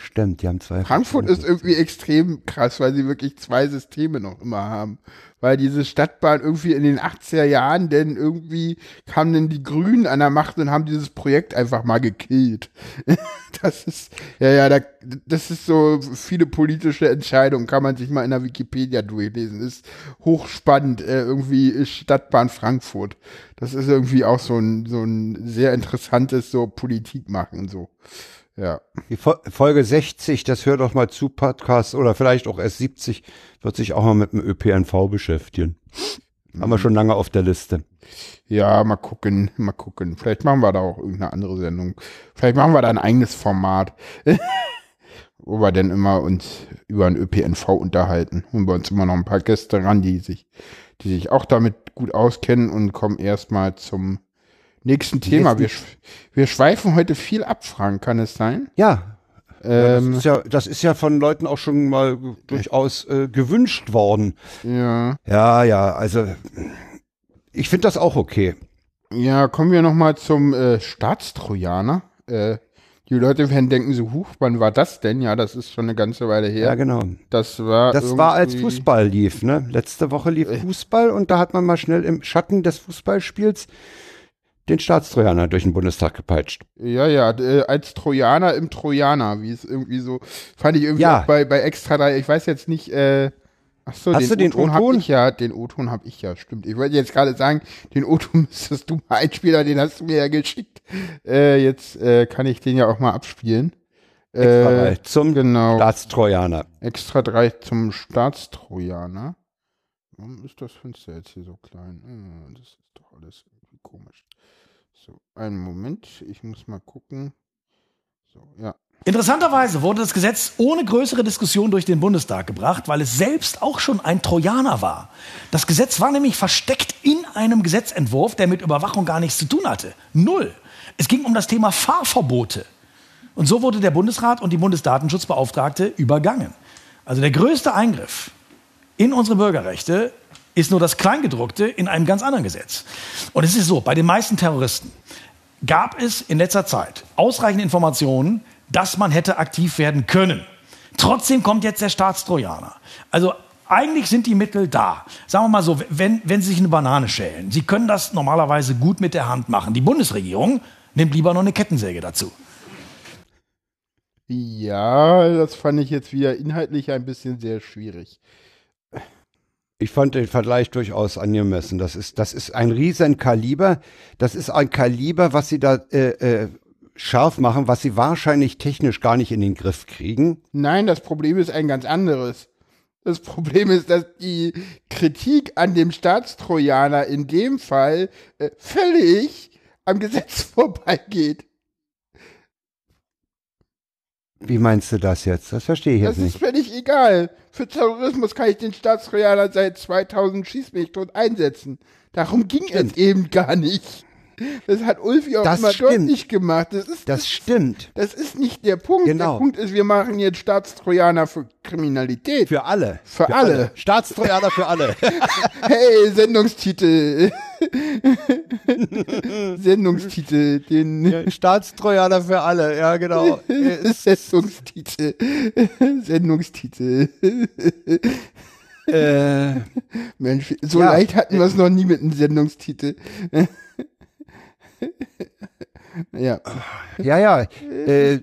Stimmt, die haben zwei. Frankfurt ist irgendwie extrem krass, weil sie wirklich zwei Systeme noch immer haben. Weil diese Stadtbahn irgendwie in den 80er Jahren, denn irgendwie kamen dann die Grünen an der Macht und haben dieses Projekt einfach mal gekillt. Das ist, ja, ja, da, das ist so viele politische Entscheidungen, kann man sich mal in der Wikipedia durchlesen. Ist hochspannend, äh, irgendwie ist Stadtbahn Frankfurt. Das ist irgendwie auch so ein, so ein sehr interessantes so Politik machen, so. Ja. Die Fol- Folge 60, das hört doch mal zu, Podcast oder vielleicht auch erst 70, wird sich auch mal mit dem ÖPNV beschäftigen. Haben wir schon lange auf der Liste. Ja, mal gucken, mal gucken. Vielleicht machen wir da auch irgendeine andere Sendung. Vielleicht machen wir da ein eigenes Format. Wo wir dann immer uns über ein ÖPNV unterhalten. Und bei uns immer noch ein paar Gäste ran, die sich, die sich auch damit gut auskennen und kommen erstmal zum nächsten Thema. Wir, wir schweifen heute viel ab, Frank, kann es sein? Ja, Ähm, das, ist ja, das ist ja von Leuten auch schon mal durchaus äh, gewünscht worden. ja. Ja, ja, also ich finde das auch okay. Ja, kommen wir nochmal zum äh, Staatstrojaner. Äh, die Leute werden denken so, huch, wann war das denn? Ja, das ist schon eine ganze Weile her. Ja, genau. Das war Das war als Fußball lief, ne? Letzte Woche lief Fußball und da hat man mal schnell im Schatten des Fußballspiels den Staatstrojaner durch den Bundestag gepeitscht. Ja, ja, äh, als Trojaner im Trojaner, wie es irgendwie so, fand ich irgendwie Ja. bei, bei Extra 3, ich weiß jetzt nicht, äh, ach so, Hast du den O-Ton hab ich ja, den O-Ton hab ich ja, stimmt. Ich wollte jetzt gerade sagen, den O-Ton müsstest du mal einspielen, den hast du mir ja geschickt. Äh, jetzt äh, kann ich den ja auch mal abspielen. Extra Äh, drei zum genau. Staatstrojaner. Extra 3 zum Staatstrojaner. Warum ist das Fenster jetzt hier so klein? Ah, das ist doch alles komisch. So, einen Moment, ich muss mal gucken. So, ja. Interessanterweise wurde das Gesetz ohne größere Diskussion durch den Bundestag gebracht, weil es selbst auch schon ein Trojaner war. Das Gesetz war nämlich versteckt in einem Gesetzentwurf, der mit Überwachung gar nichts zu tun hatte. Null. Es ging um das Thema Fahrverbote. Und so wurde der Bundesrat und die Bundesdatenschutzbeauftragte übergangen. Also der größte Eingriff in unsere Bürgerrechte ist nur das Kleingedruckte in einem ganz anderen Gesetz. Und es ist so, bei den meisten Terroristen gab es in letzter Zeit ausreichend Informationen, dass man hätte aktiv werden können. Trotzdem kommt jetzt der Staatstrojaner. Also eigentlich sind die Mittel da. Sagen wir mal so, wenn, wenn Sie sich eine Banane schälen, Sie können das normalerweise gut mit der Hand machen. Die Bundesregierung nimmt lieber noch eine Kettensäge dazu. Ja, das fand ich jetzt wieder inhaltlich ein bisschen sehr schwierig. Ich fand den Vergleich durchaus angemessen. Das ist, das ist ein riesen Kaliber. Das ist ein Kaliber, was sie da äh, äh, scharf machen, was sie wahrscheinlich technisch gar nicht in den Griff kriegen. Nein, das Problem ist ein ganz anderes. Das Problem ist, dass die Kritik an dem Staatstrojaner in dem Fall äh, völlig am Gesetz vorbeigeht. Wie meinst du das jetzt? Das verstehe ich Das jetzt ist nicht. völlig egal. Für Terrorismus kann ich den Staatstrojaner seit 2000 schieß mich tot einsetzen. Darum ging es eben gar nicht. Das hat Ulfi auch Das immer stimmt. deutlich gemacht. Das ist, Das stimmt. das ist nicht der Punkt. Genau. Der Punkt ist, wir machen jetzt Staatstrojaner für Kriminalität. Für alle. Für alle. Staatstrojaner für alle. Hey, Sendungstitel. Sendungstitel. Den Staatstrojaner für alle, ja genau. Sendungstitel. Sendungstitel. äh, Mensch, so Ja. leicht hatten wir es noch nie mit einem Sendungstitel. ja. ja, ja. Äh,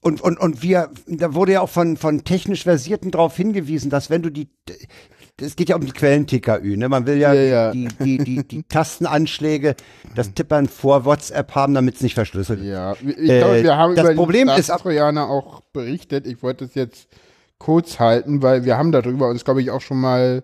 und, und, und wir, da wurde ja auch von, von technisch Versierten darauf hingewiesen, dass wenn du die, es geht ja um die Quellen-TKÜ, ne? Man will ja, Ja, ja. Die, die, die, die Tastenanschläge, das Tippern vor WhatsApp haben, damit es nicht verschlüsselt wird. Ja, ich glaube, Äh, wir haben das über Problem die ist Staatstrojaner auch berichtet. Ich wollte es jetzt kurz halten, weil wir haben darüber uns, glaube ich, auch schon mal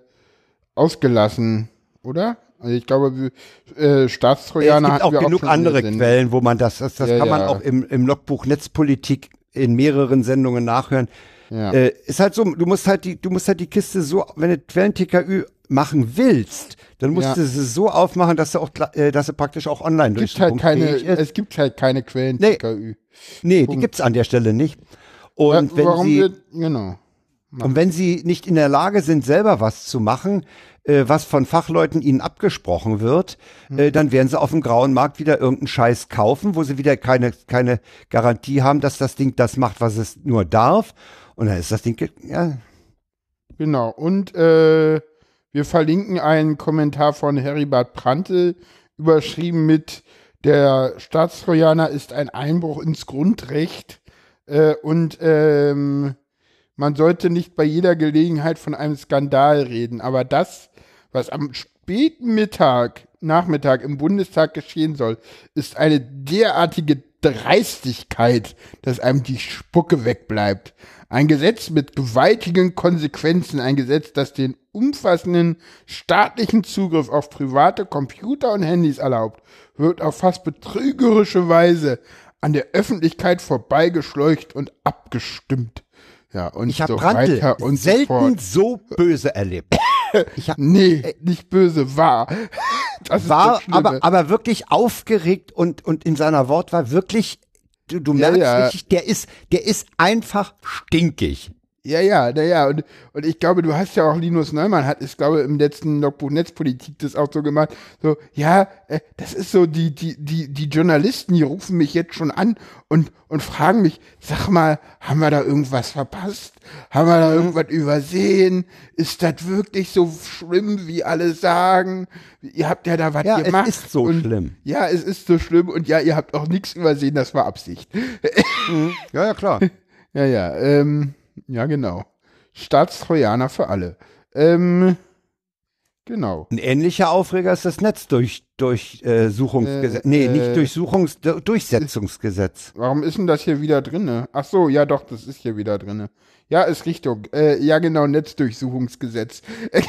ausgelassen, oder? Also ich glaube, wir- äh, Es Staatstrojaner gibt hatten wir auch genug der andere. Quellen, wo man das, das, das Ja, kann man ja. auch im, im Logbuch Netzpolitik in mehreren Sendungen nachhören. Ja. Äh, ist halt so, du musst halt die, du musst halt die Kiste so, wenn du Quellen-TKÜ machen willst, dann musst Ja. du sie so aufmachen, dass du auch, äh, dass sie praktisch auch online Es gibt halt keine, es gibt halt keine Quellen Nee. Nee, die gibt's an der Stelle nicht. Und Wa- wenn Warum sie, wird, genau. Und wenn sie nicht in der Lage sind, selber was zu machen, äh, was von Fachleuten ihnen abgesprochen wird, Hm. äh, dann werden sie auf dem grauen Markt wieder irgendeinen Scheiß kaufen, wo sie wieder keine, keine Garantie haben, dass das Ding das macht, was es nur darf. Und dann ist das Ding, ja, Genau. Und äh, wir verlinken einen Kommentar von Heribert Prantl, überschrieben mit Der Staatstrojaner ist ein Einbruch ins Grundrecht. Äh, und ähm, man sollte nicht bei jeder Gelegenheit von einem Skandal reden. Aber das, was am späten Mittag, Nachmittag im Bundestag geschehen soll, ist eine derartige Dreistigkeit, dass einem die Spucke wegbleibt. Ein Gesetz mit gewaltigen Konsequenzen, ein Gesetz, das den umfassenden staatlichen Zugriff auf private Computer und Handys erlaubt, wird auf fast betrügerische Weise an der Öffentlichkeit vorbeigeschleucht und abgestimmt. Ja, und ich habe so Brandl weiter und so selten fort. so böse erlebt. Ich hab, Nee, nicht böse. Das war das Schlimme. aber, aber wirklich aufgeregt und, und in seiner Wortwahl wirklich, du, du Ja, merkst ja. richtig, der ist, der ist einfach stinkig. Ja, ja, naja, und, und ich glaube, du hast ja auch Linus Neumann hat, ich glaube, im letzten Logbuch Netzpolitik das auch so gemacht, so, ja, äh, das ist so, die, die, die, die Journalisten, die rufen mich jetzt schon an und, und fragen mich, sag mal, haben wir da irgendwas verpasst? Haben wir Mhm. da irgendwas übersehen? Ist das wirklich so schlimm, wie alle sagen? Ihr habt ja da was Ja, es gemacht. ist so und, schlimm. Ja, es ist so schlimm und ja, ihr habt auch nichts übersehen, das war Absicht. Ja, ja, klar. Ja, ja, ähm, ja, genau. Staatstrojaner für alle. Ähm, genau. Ein ähnlicher Aufreger ist das Netzdurchsuchungsgesetz. Äh, nee, äh, nicht Durchsuchungs Durchsetzungsgesetz. Warum ist denn das hier wieder drinne? Ach so, ja doch, das ist hier wieder drinne. Ja, ist Richtung. Äh, ja, genau, Netzdurchsuchungsgesetz.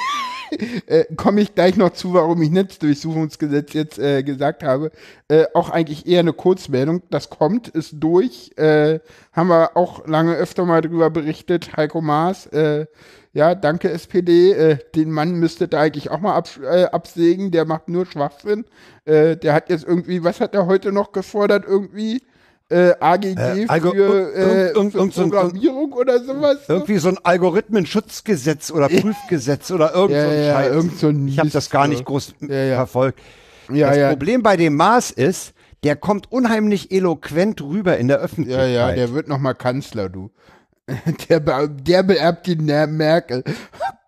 äh, Komme ich gleich noch zu, warum ich Netzdurchsuchungsgesetz jetzt äh, gesagt habe. Äh, auch eigentlich eher eine Kurzmeldung. Das kommt, ist durch. Äh, haben wir auch lange öfter mal drüber berichtet. Heiko Maas, äh, ja, danke SPD. Äh, den Mann müsstet ihr eigentlich auch mal abs äh, absägen. Der macht nur Schwachsinn. Äh, der hat jetzt irgendwie, was hat er heute noch gefordert? Irgendwie äh, AGG Äh, für, äh, irgend- irgend- für irgend so Programmierung oder sowas. Irgendwie so ein Algorithmenschutzgesetz oder Prüfgesetz oder irgend Ja, so ein ja, Scheiß. irgend so ein ich habe das gar nicht groß Ja, ja. verfolgt. Ja, das ja. Problem bei dem Maß ist, der kommt unheimlich eloquent rüber in der Ja, Öffentlichkeit. ja, der wird noch mal Kanzler, du. Der, der beerbt die Merkel.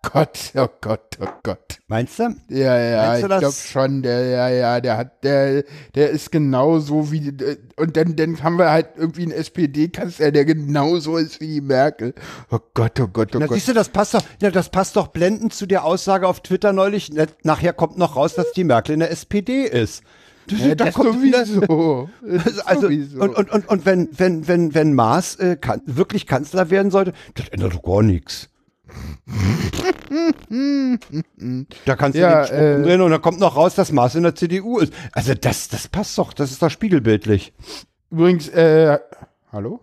Gott, oh Gott, oh Gott. Meinst du? Ja, ja, Meinst ich glaube schon, der, ja, ja, der hat, der, der ist genauso wie, und dann, dann haben wir halt irgendwie einen SPD-Kanzler, der genauso ist wie die Merkel. Oh Gott, oh Gott, oh Na, Gott. siehst du, das passt doch, ja, das passt doch blendend zu der Aussage auf Twitter neulich. Na, Nachher kommt noch raus, dass die Merkel in der SPD ist. Ja, Da das kommt wieder- sowieso. Das Also, also sowieso. und, und, und, und wenn, wenn, wenn, wenn Maas äh, kan wirklich Kanzler werden sollte, das ändert doch gar nichts. Da kannst du Ja, den Spruch äh, umdrehen und dann kommt noch raus, dass Maas in der CDU ist. Also das, das passt doch, das ist doch spiegelbildlich. Übrigens, äh, hallo?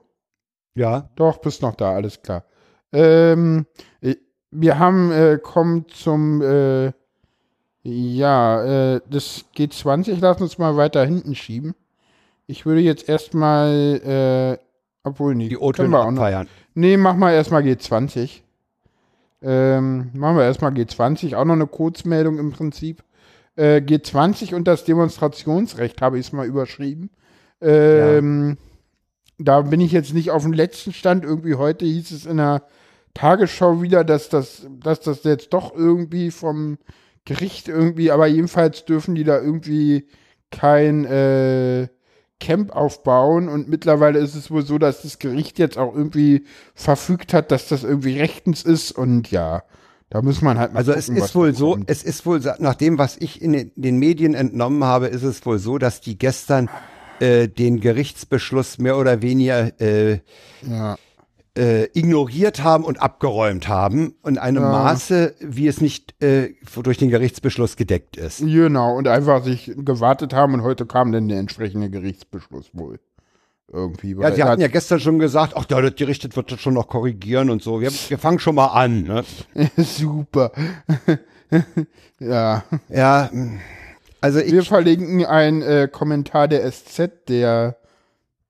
Ja. Doch, bist noch da, alles klar. Ähm, äh, wir haben, äh, kommen zum, äh, ja, äh, das G20, lass uns mal weiter hinten schieben. Ich würde jetzt erstmal, äh, obwohl, nee, Die können O-Töne wir auch noch. Nee, mach mal erstmal G20. Ähm, machen wir erstmal G20, auch noch eine Kurzmeldung im Prinzip. Äh, G20 und das Demonstrationsrecht habe ich es mal überschrieben. Ähm, Da bin ich jetzt nicht auf dem letzten Stand. Irgendwie heute hieß es in der Tagesschau wieder, dass das, dass das jetzt doch irgendwie vom Gericht irgendwie, aber jedenfalls dürfen die da irgendwie kein äh, Camp aufbauen und mittlerweile ist es wohl so, dass das Gericht jetzt auch irgendwie verfügt hat, dass das irgendwie rechtens ist und ja, da muss man halt mal Also es gucken, was ist wohl so, es ist wohl, nach dem, was ich in den, den Medien entnommen habe, ist es wohl so, dass die gestern äh, den Gerichtsbeschluss mehr oder weniger äh, ja. Äh, ignoriert haben und abgeräumt haben in einem Ja. Maße, wie es nicht äh, durch den Gerichtsbeschluss gedeckt ist. Genau, und einfach sich gewartet haben und heute kam dann der entsprechende Gerichtsbeschluss wohl. Irgendwie. Ja, sie er hatten ja gestern schon gesagt, ach, der Gericht das wird das schon noch korrigieren und so. Wir, wir fangen schon mal an. Ne? Super. ja. Ja, mh. also Wir ich, verlinken einen äh, Kommentar der SZ, der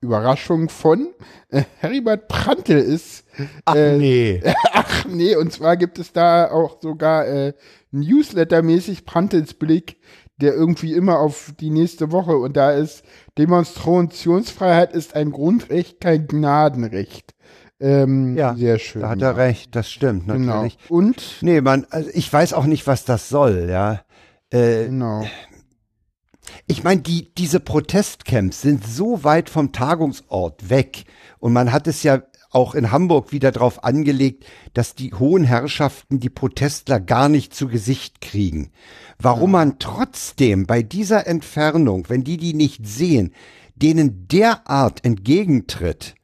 Überraschung von äh, Heribert Prantl ist. ach äh, nee. Ach nee, und zwar gibt es da auch sogar äh, Newsletter-mäßig Prantls Blick, der irgendwie immer auf die nächste Woche und da ist Demonstrationsfreiheit ist ein Grundrecht, kein Gnadenrecht. Ähm, Ja, sehr schön. Da hat er recht, das stimmt Genau. natürlich. Und Nee, man, also ich weiß auch nicht, was das soll, ja. Äh, genau. Ich meine, die, diese Protestcamps sind so weit vom Tagungsort weg. Und man hat es ja auch in Hamburg wieder darauf angelegt, dass die hohen Herrschaften die Protestler gar nicht zu Gesicht kriegen. Warum man trotzdem bei dieser Entfernung, wenn die die nicht sehen, denen derart entgegentritt,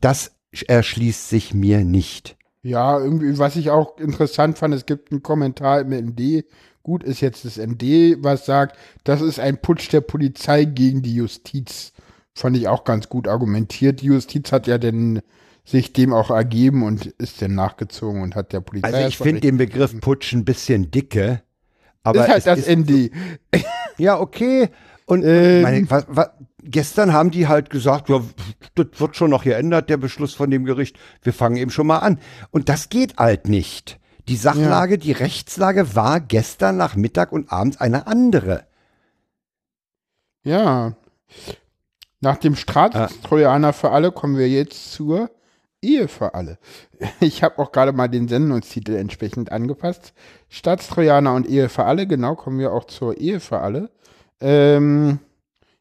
das erschließt sich mir nicht. Ja, irgendwie, was ich auch interessant fand, es gibt einen Kommentar im ND. Gut ist jetzt das ND, was sagt, das ist ein Putsch der Polizei gegen die Justiz. Fand ich auch ganz gut argumentiert. Die Justiz hat ja denn sich dem auch ergeben und ist dann nachgezogen und hat der Polizei. Also ich finde den Begriff Putsch ein bisschen dicke. Aber ist halt das ist, ND. Ja, okay. Und Ähm. meine, was, was, gestern haben die halt gesagt, ja, das wird schon noch geändert, der Beschluss von dem Gericht. Wir fangen eben schon mal an. Und das geht halt nicht. Die Sachlage, die Rechtslage war gestern Nachmittag und abends eine andere. Ja. Nach dem Staatstrojaner für alle kommen wir jetzt zur Ehe für alle. Ich habe auch gerade mal den Sendungstitel entsprechend angepasst. Staatstrojaner und Ehe für alle, genau, kommen wir auch zur Ehe für alle. Ähm,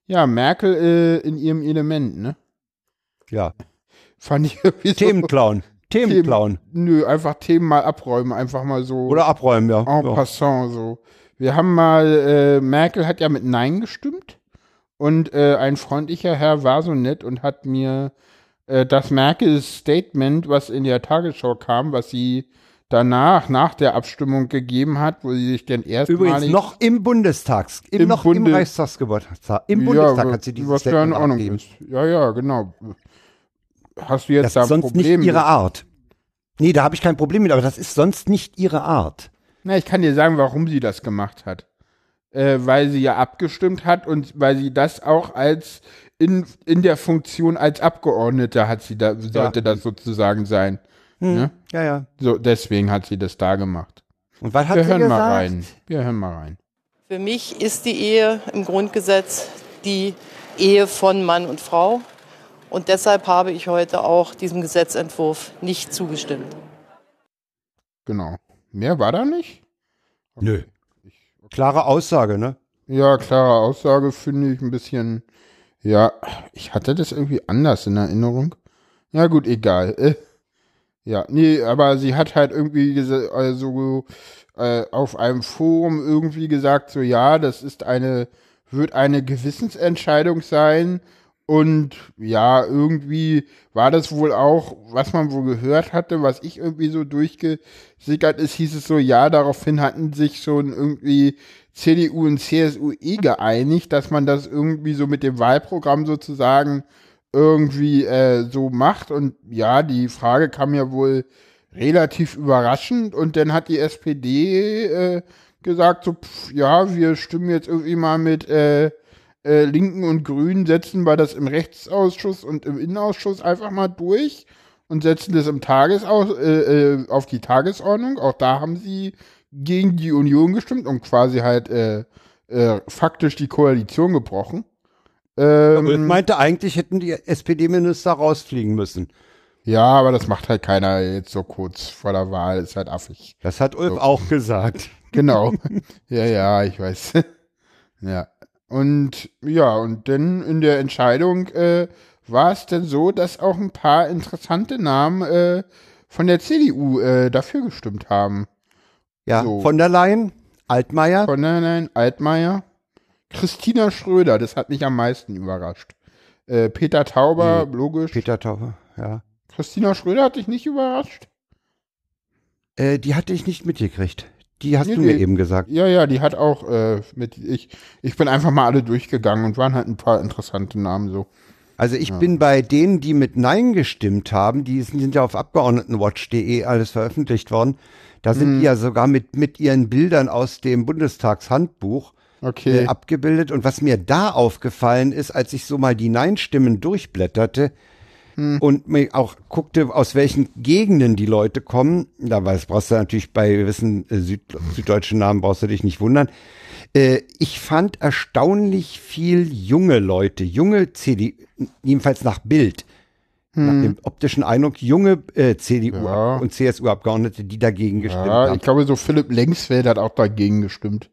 ja, Merkel äh, in ihrem Element, ne? Ja. Fand ich irgendwie so. Themenclown. Themenclown. Nö, einfach Themen mal abräumen, einfach mal so. Oder abräumen, ja. En ja. passant so. Wir haben mal, äh, Merkel hat ja mit Nein gestimmt und äh, ein freundlicher Herr war so nett und hat mir äh, das Merkels Statement, was in der Tagesschau kam, was sie danach, nach der Abstimmung gegeben hat, wo sie sich dann erstmalig... Übrigens noch im Bundestags, im, Im noch im Reichstagsgeburtstag, im Bundestag ja, hat sie dieses was ja in Statement Ordnung ist. Ja, ja, genau. Hast du jetzt Das da ist ein sonst Problem nicht ihre mit? Art. Nee, da habe ich kein Problem mit, aber das ist sonst nicht ihre Art. Na, ich kann dir sagen, warum sie das gemacht hat. Äh, weil sie ja abgestimmt hat und weil sie das auch als in, in der Funktion als Abgeordnete hat sie da, sollte das sozusagen sein. Ne? Ja, ja. So, deswegen hat sie das da gemacht. Und was hat Wir sie hören gesagt? mal rein. Wir hören mal rein. Für mich ist die Ehe im Grundgesetz die Ehe von Mann und Frau. Und deshalb habe ich heute auch diesem Gesetzentwurf nicht zugestimmt. Genau. Mehr war da nicht? Nö. Klare Aussage, ne? Ja, klare Aussage finde ich ein bisschen. Ja, ich hatte das irgendwie anders in Erinnerung. Ja, gut, egal. Äh, ja, nee, aber sie hat halt irgendwie also äh, auf einem Forum irgendwie gesagt, so ja, das ist eine, wird eine Gewissensentscheidung sein. Und ja, irgendwie war das wohl auch, was man wohl gehört hatte, was ich irgendwie so durchgesickert ist, hieß es so, ja, daraufhin hatten sich schon irgendwie CDU und CSU eh geeinigt, dass man das irgendwie so mit dem Wahlprogramm sozusagen irgendwie äh, so macht. Und ja, die Frage kam ja wohl relativ überraschend. Und dann hat die SPD äh, gesagt, so, pf, ja, wir stimmen jetzt irgendwie mal mit äh, äh, Linken und Grünen, setzen wir das im Rechtsausschuss und im Innenausschuss einfach mal durch und setzen das im Tagesaus äh, äh, auf die Tagesordnung. Auch da haben sie gegen die Union gestimmt und quasi halt äh, äh, faktisch die Koalition gebrochen. Ähm, Ich meinte, eigentlich hätten die SPD-Minister rausfliegen müssen. Ja, aber das macht halt keiner jetzt so kurz vor der Wahl, ist halt affig. Das hat Ulf So. auch gesagt. Genau. ja, ja, ich weiß. ja. Und ja, und dann in der Entscheidung äh, war es dann so, dass auch ein paar interessante Namen äh, von der CDU äh, dafür gestimmt haben. Ja, So. von der Leyen, Altmaier. Von der Leyen, Altmaier, Christina Schröder, das hat mich am meisten überrascht. Äh, Peter Tauber, logisch. Peter Tauber, ja. Christina Schröder hat dich nicht überrascht? Äh, die hatte ich nicht mitgekriegt. Die hast Nee, du mir nee. eben gesagt. Ja, ja, die hat auch äh, mit, ich, ich bin einfach mal alle durchgegangen und waren halt ein paar interessante Namen so. Also ich bin bei denen, die mit Nein gestimmt haben, die sind ja auf Abgeordnetenwatch.de alles veröffentlicht worden. Da sind Mhm. die ja sogar mit, mit ihren Bildern aus dem Bundestagshandbuch Okay. äh, abgebildet. Und was mir da aufgefallen ist, als ich so mal die Nein-Stimmen durchblätterte Hm. und mir auch guckte, aus welchen Gegenden die Leute kommen, da weiß, brauchst du natürlich bei gewissen äh, Süd, süddeutschen Namen brauchst du dich nicht wundern. Äh, ich fand erstaunlich viel junge Leute, junge CDU, jedenfalls nach Bild, nach dem optischen Eindruck, junge äh, CDU Hm. Ja. und CSU-Abgeordnete, die dagegen gestimmt ja, haben. ich glaube, so Philipp Lengsfeld hat auch dagegen gestimmt.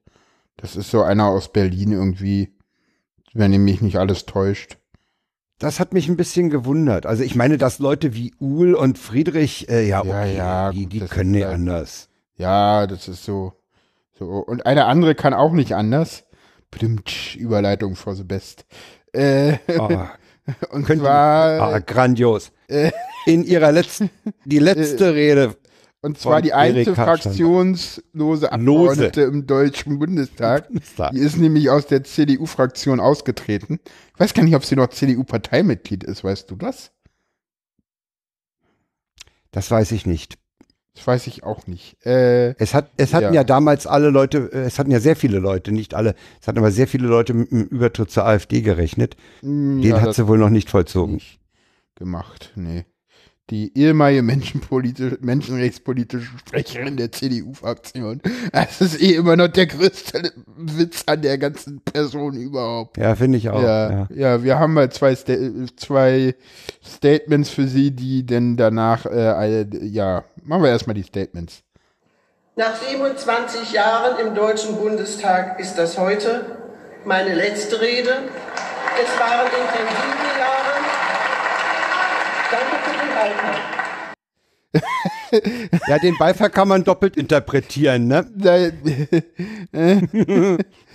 Das ist so einer aus Berlin irgendwie, wenn mich nicht alles täuscht. Das hat mich ein bisschen gewundert. Also ich meine, dass Leute wie Uhl und Friedrich, äh, ja, Ja, okay, ja, die, gut, die das können nicht halt- anders. Ja, das ist so. so. Und eine andere kann auch nicht anders. Blimtsch, Überleitung for the best. Äh, Ah, und die- zwar, ah, grandios. Äh. In ihrer letzten, die letzte Rede. Und zwar die einzige fraktionslose Abgeordnete im Deutschen Bundestag. Bundestag. Die ist nämlich aus der CDU-Fraktion ausgetreten. Ich weiß gar nicht, ob sie noch CDU-Parteimitglied ist, weißt du das? Das weiß ich nicht. Das weiß ich auch nicht. Äh, Es hat, es hatten Ja. ja. damals alle Leute, äh, es hatten ja sehr viele Leute, nicht alle, es hatten aber sehr viele Leute mit dem Übertritt zur AfD gerechnet. Den ja, hat das sie wohl noch nicht vollzogen. nicht gemacht, nee. Die ehemalige menschenpolitische, menschenrechtspolitische Sprecherin der CDU-Fraktion. Das ist eh immer noch der größte Witz an der ganzen Person überhaupt. Ja, finde ich auch. ja, ja. ja. wir haben mal zwei, Sta zwei Statements für Sie, die denn danach, äh, äh, ja, machen wir erstmal die Statements. Nach 27 Jahren im Deutschen Bundestag ist das heute meine letzte Rede. Es waren intensive Jahre. Danke für den Beitrag. Ja, den Beifall kann man doppelt interpretieren, ne?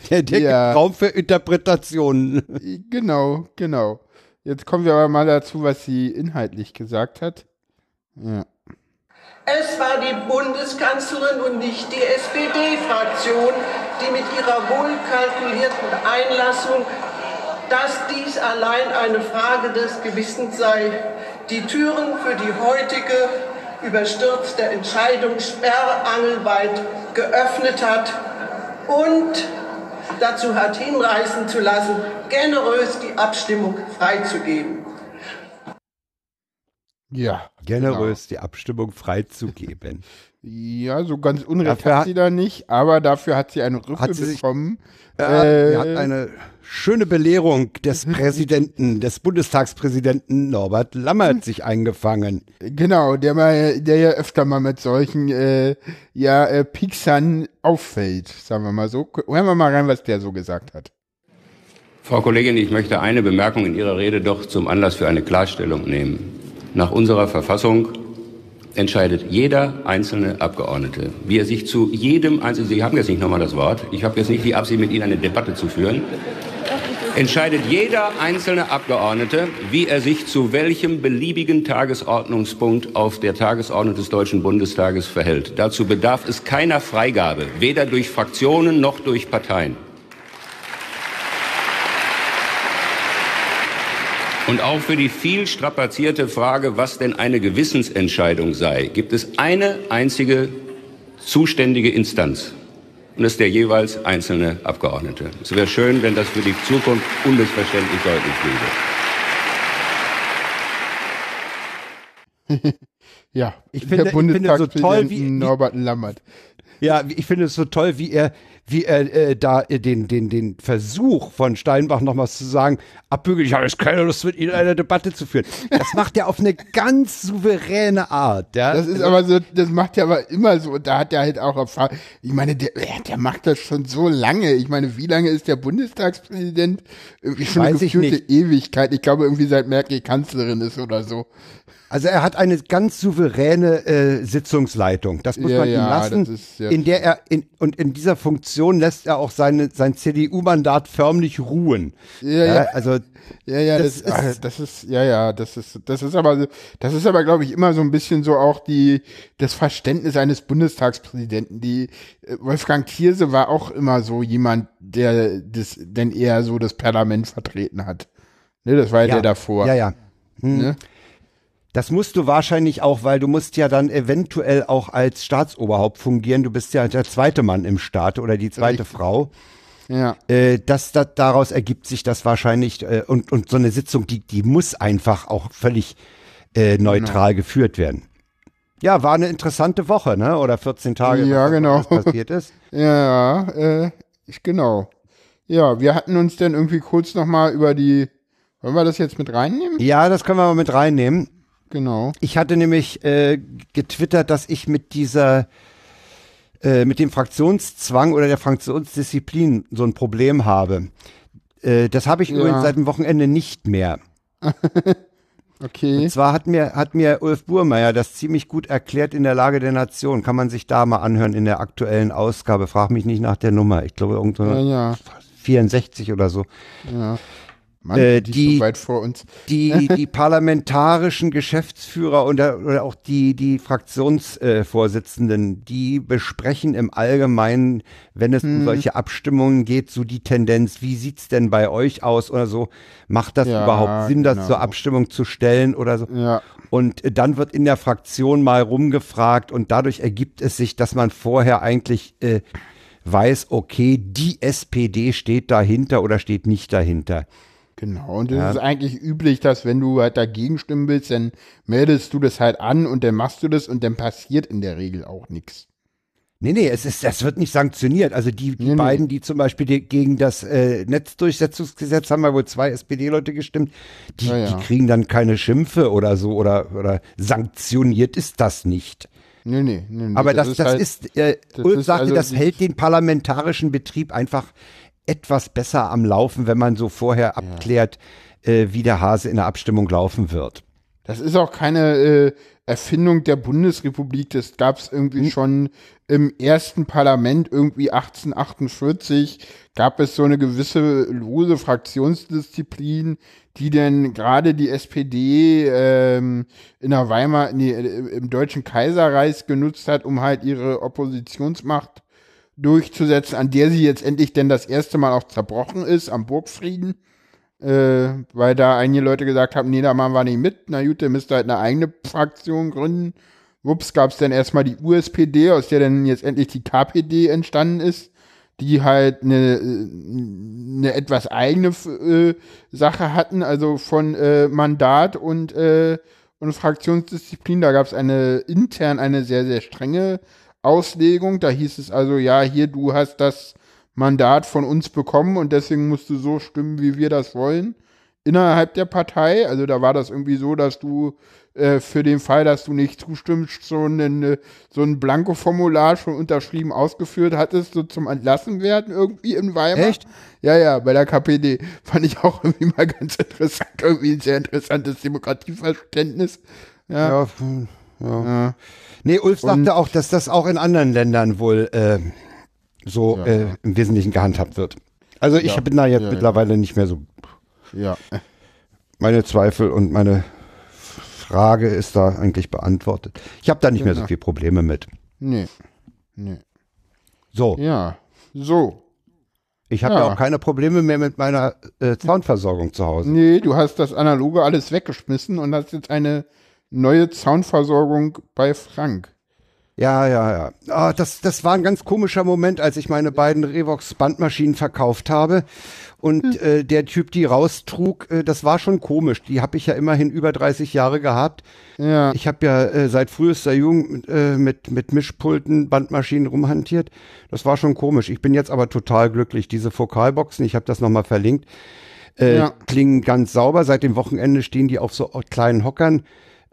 Der, der Ja. gibt Raum für Interpretationen. genau, genau. Jetzt kommen wir aber mal dazu, was sie inhaltlich gesagt hat. Ja. Es war die Bundeskanzlerin und nicht die SPD-Fraktion, die mit ihrer wohlkalkulierten Einlassung, dass dies allein eine Frage des Gewissens sei, die Türen für die heutige überstürzte Entscheidung sperrangelweit geöffnet hat und dazu hat hinreißen zu lassen, generös die Abstimmung freizugeben. Ja. Generös die Abstimmung freizugeben. Ja, so ganz unrecht Dafür hat hat- sie da nicht, aber dafür hat sie einen Rüffel Hat sie sich- bekommen. Äh, Äh, er hat eine schöne Belehrung des Präsidenten, des Bundestagspräsidenten Norbert Lammert sich eingefangen. Genau, der mal, der ja öfter mal mit solchen äh, ja äh, Pixern auffällt, sagen wir mal so. Hören wir mal rein, was der so gesagt hat. Frau Kollegin, ich möchte eine Bemerkung in Ihrer Rede doch zum Anlass für eine Klarstellung nehmen. Nach unserer Verfassung entscheidet jeder einzelne Abgeordnete, wie er sich zu jedem einzelnen, Sie haben jetzt nicht nochmal das Wort, ich habe jetzt nicht die Absicht, mit Ihnen eine Debatte zu führen, entscheidet jeder einzelne Abgeordnete, wie er sich zu welchem beliebigen Tagesordnungspunkt auf der Tagesordnung des Deutschen Bundestages verhält. Dazu bedarf es keiner Freigabe, weder durch Fraktionen noch durch Parteien. Und auch für die viel strapazierte Frage, was denn eine Gewissensentscheidung sei, gibt es eine einzige zuständige Instanz. Und das ist der jeweils einzelne Abgeordnete. Es wäre schön, wenn das für die Zukunft unmissverständlich deutlich bliebe. Ja, Ich der finde- ich finde so toll, wie- wie- Norbert Lammert. Ja, ich finde es so toll, wie er, wie er äh, da äh, den, den, den Versuch von Steinbach nochmals zu sagen, abbügelt, ich habe jetzt keine Lust, mit Ihnen eine Debatte zu führen. Das macht er auf eine ganz souveräne Art. Ja? Das ist aber so, das macht er aber immer so. Und da hat er halt auch Erfahrung. Ich meine, der, der macht das schon so lange. Ich meine, wie lange ist der Bundestagspräsident? Irgendwie schon eine Weiß ich gefühlte Ewigkeit. Ich glaube, irgendwie seit Merkel Kanzlerin ist oder so. Also er hat eine ganz souveräne äh, Sitzungsleitung. Das muss Ja, man ihm ja, lassen. das ist, ja. In der er in, und in dieser Funktion lässt er auch seine, sein CDU-Mandat förmlich ruhen. Ja, ja. Also Ja, ja, Das das, ah, ist- das ist, ja, ja, das ist, das ist aber, das ist aber, glaube ich, immer so ein bisschen so auch die, das Verständnis eines Bundestagspräsidenten. Die äh, Wolfgang Thierse war auch immer so jemand, der das, denn eher so das Parlament vertreten hat. Ne, das war ja, der davor. Ja, ja. Hm. Ne? Das musst du wahrscheinlich auch, weil du musst ja dann eventuell auch als Staatsoberhaupt fungieren. Du bist ja der zweite Mann im Staat oder die zweite Richtig. Frau. Ja. Äh, das, das, daraus ergibt sich das wahrscheinlich äh, und, und so eine Sitzung, die, die muss einfach auch völlig äh, neutral Genau. geführt werden. Ja, war eine interessante Woche, ne? Oder 14 Tage, Ja, was genau. passiert ist. Ja, äh, ich, genau. Ja, wir hatten uns dann irgendwie kurz nochmal über die, wollen wir das jetzt mit reinnehmen? Ja, das können wir mal mit reinnehmen. Genau. Ich hatte nämlich äh, getwittert, dass ich mit dieser, äh, mit dem Fraktionszwang oder der Fraktionsdisziplin so ein Problem habe. Äh, das habe ich Ja. übrigens seit dem Wochenende nicht mehr. Okay. Und zwar hat mir, hat mir Ulf Burmeier das ziemlich gut erklärt in der Lage der Nation. Kann man sich da mal anhören in der aktuellen Ausgabe. Frag mich nicht nach der Nummer. Ich glaube, irgendwo Ja, ja. 64 oder so. Mann, Äh, die, so weit vor uns. die, die parlamentarischen Geschäftsführer oder, oder auch die, die Fraktionsvorsitzenden, die besprechen im Allgemeinen, wenn es Hm. um solche Abstimmungen geht, so die Tendenz, wie sieht's denn bei euch aus oder so? Macht das Ja, überhaupt Sinn, das genau. zur Abstimmung zu stellen oder so? Ja. Und äh, dann wird in der Fraktion mal rumgefragt und dadurch ergibt es sich, dass man vorher eigentlich äh, weiß, okay, die SPD steht dahinter oder steht nicht dahinter. Genau, und es ist eigentlich üblich, dass wenn du halt dagegen stimmen willst, dann meldest du das halt an und dann machst du das und dann passiert in der Regel auch nichts. Nee, nee, es ist, das wird nicht sanktioniert. Also die, die Nee, beiden, die zum Beispiel die, gegen das äh, Netzdurchsetzungsgesetz haben ja wohl zwei SPD-Leute gestimmt, die, Ja, ja. die kriegen dann keine Schimpfe oder so oder, oder sanktioniert ist das nicht. Nee, nee, nee. nee Aber das, das, halt- ist, äh, das Ulf ist sagte, also das hält den parlamentarischen Betrieb einfach etwas besser am Laufen, wenn man so vorher abklärt, äh, wie der Hase in der Abstimmung laufen wird. Das ist auch keine äh, Erfindung der Bundesrepublik. Das gab es irgendwie schon im ersten Parlament, irgendwie 1848, gab es so eine gewisse lose Fraktionsdisziplin, die denn gerade die SPD ähm, in der Weimar, nee, äh, im Deutschen Kaiserreich genutzt hat, um halt ihre Oppositionsmacht durchzusetzen, an der sie jetzt endlich denn das erste Mal auch zerbrochen ist, am Burgfrieden äh, weil da einige Leute gesagt haben, nee, da machen wir nicht mit. Na gut, dann müsst ihr halt eine eigene Fraktion gründen. Wups, gab es dann erstmal die USPD, aus der dann jetzt endlich die KPD entstanden ist, die halt eine, äh, eine etwas eigene äh, Sache hatten, also von äh, Mandat und, äh, und Fraktionsdisziplin. Da gab es eine intern eine sehr, sehr strenge Auslegung. Da hieß es also, ja, hier, du hast das Mandat von uns bekommen und deswegen musst du so stimmen, wie wir das wollen. Innerhalb der Partei, also da war das irgendwie so, dass du äh, für den Fall, dass du nicht zustimmst, so, einen, so ein Blanko-Formular schon unterschrieben ausgeführt hattest, so zum Entlassen werden irgendwie in Weimar. Echt? Ja, ja, bei der KPD. Fand ich auch irgendwie mal ganz interessant, irgendwie ein sehr interessantes Demokratieverständnis. Ja. Ja, ja. ja. Nee, Ulf Und- sagte auch, dass das auch in anderen Ländern wohl äh, so Ja. äh, im Wesentlichen gehandhabt wird. Also ich Ja. bin da jetzt mittlerweile nicht mehr so. ja. Meine Zweifel und meine Frage ist da eigentlich beantwortet. Ich habe da nicht mehr so Genau. viel Probleme mit. Nee. Nee. So, Ja. So. ich habe ja. ja. auch keine Probleme mehr mit meiner äh, Soundversorgung zu Hause. Nee, du hast das Analoge alles weggeschmissen und hast jetzt eine neue Soundversorgung bei Frank. Ja, ja, ja. Ah, das, das war ein ganz komischer Moment, als ich meine beiden Revox Bandmaschinen verkauft habe und äh, der Typ die raustrug, äh, das war schon komisch. Die habe ich ja immerhin über 30 Jahre gehabt. Ja. Ich habe ja äh, seit frühester Jugend äh, mit, mit Mischpulten, Bandmaschinen rumhantiert. Das war schon komisch. Ich bin jetzt aber total glücklich. Diese Fokalboxen, ich habe das nochmal verlinkt, äh, Ja. klingen ganz sauber. Seit dem Wochenende stehen die auf so kleinen Hockern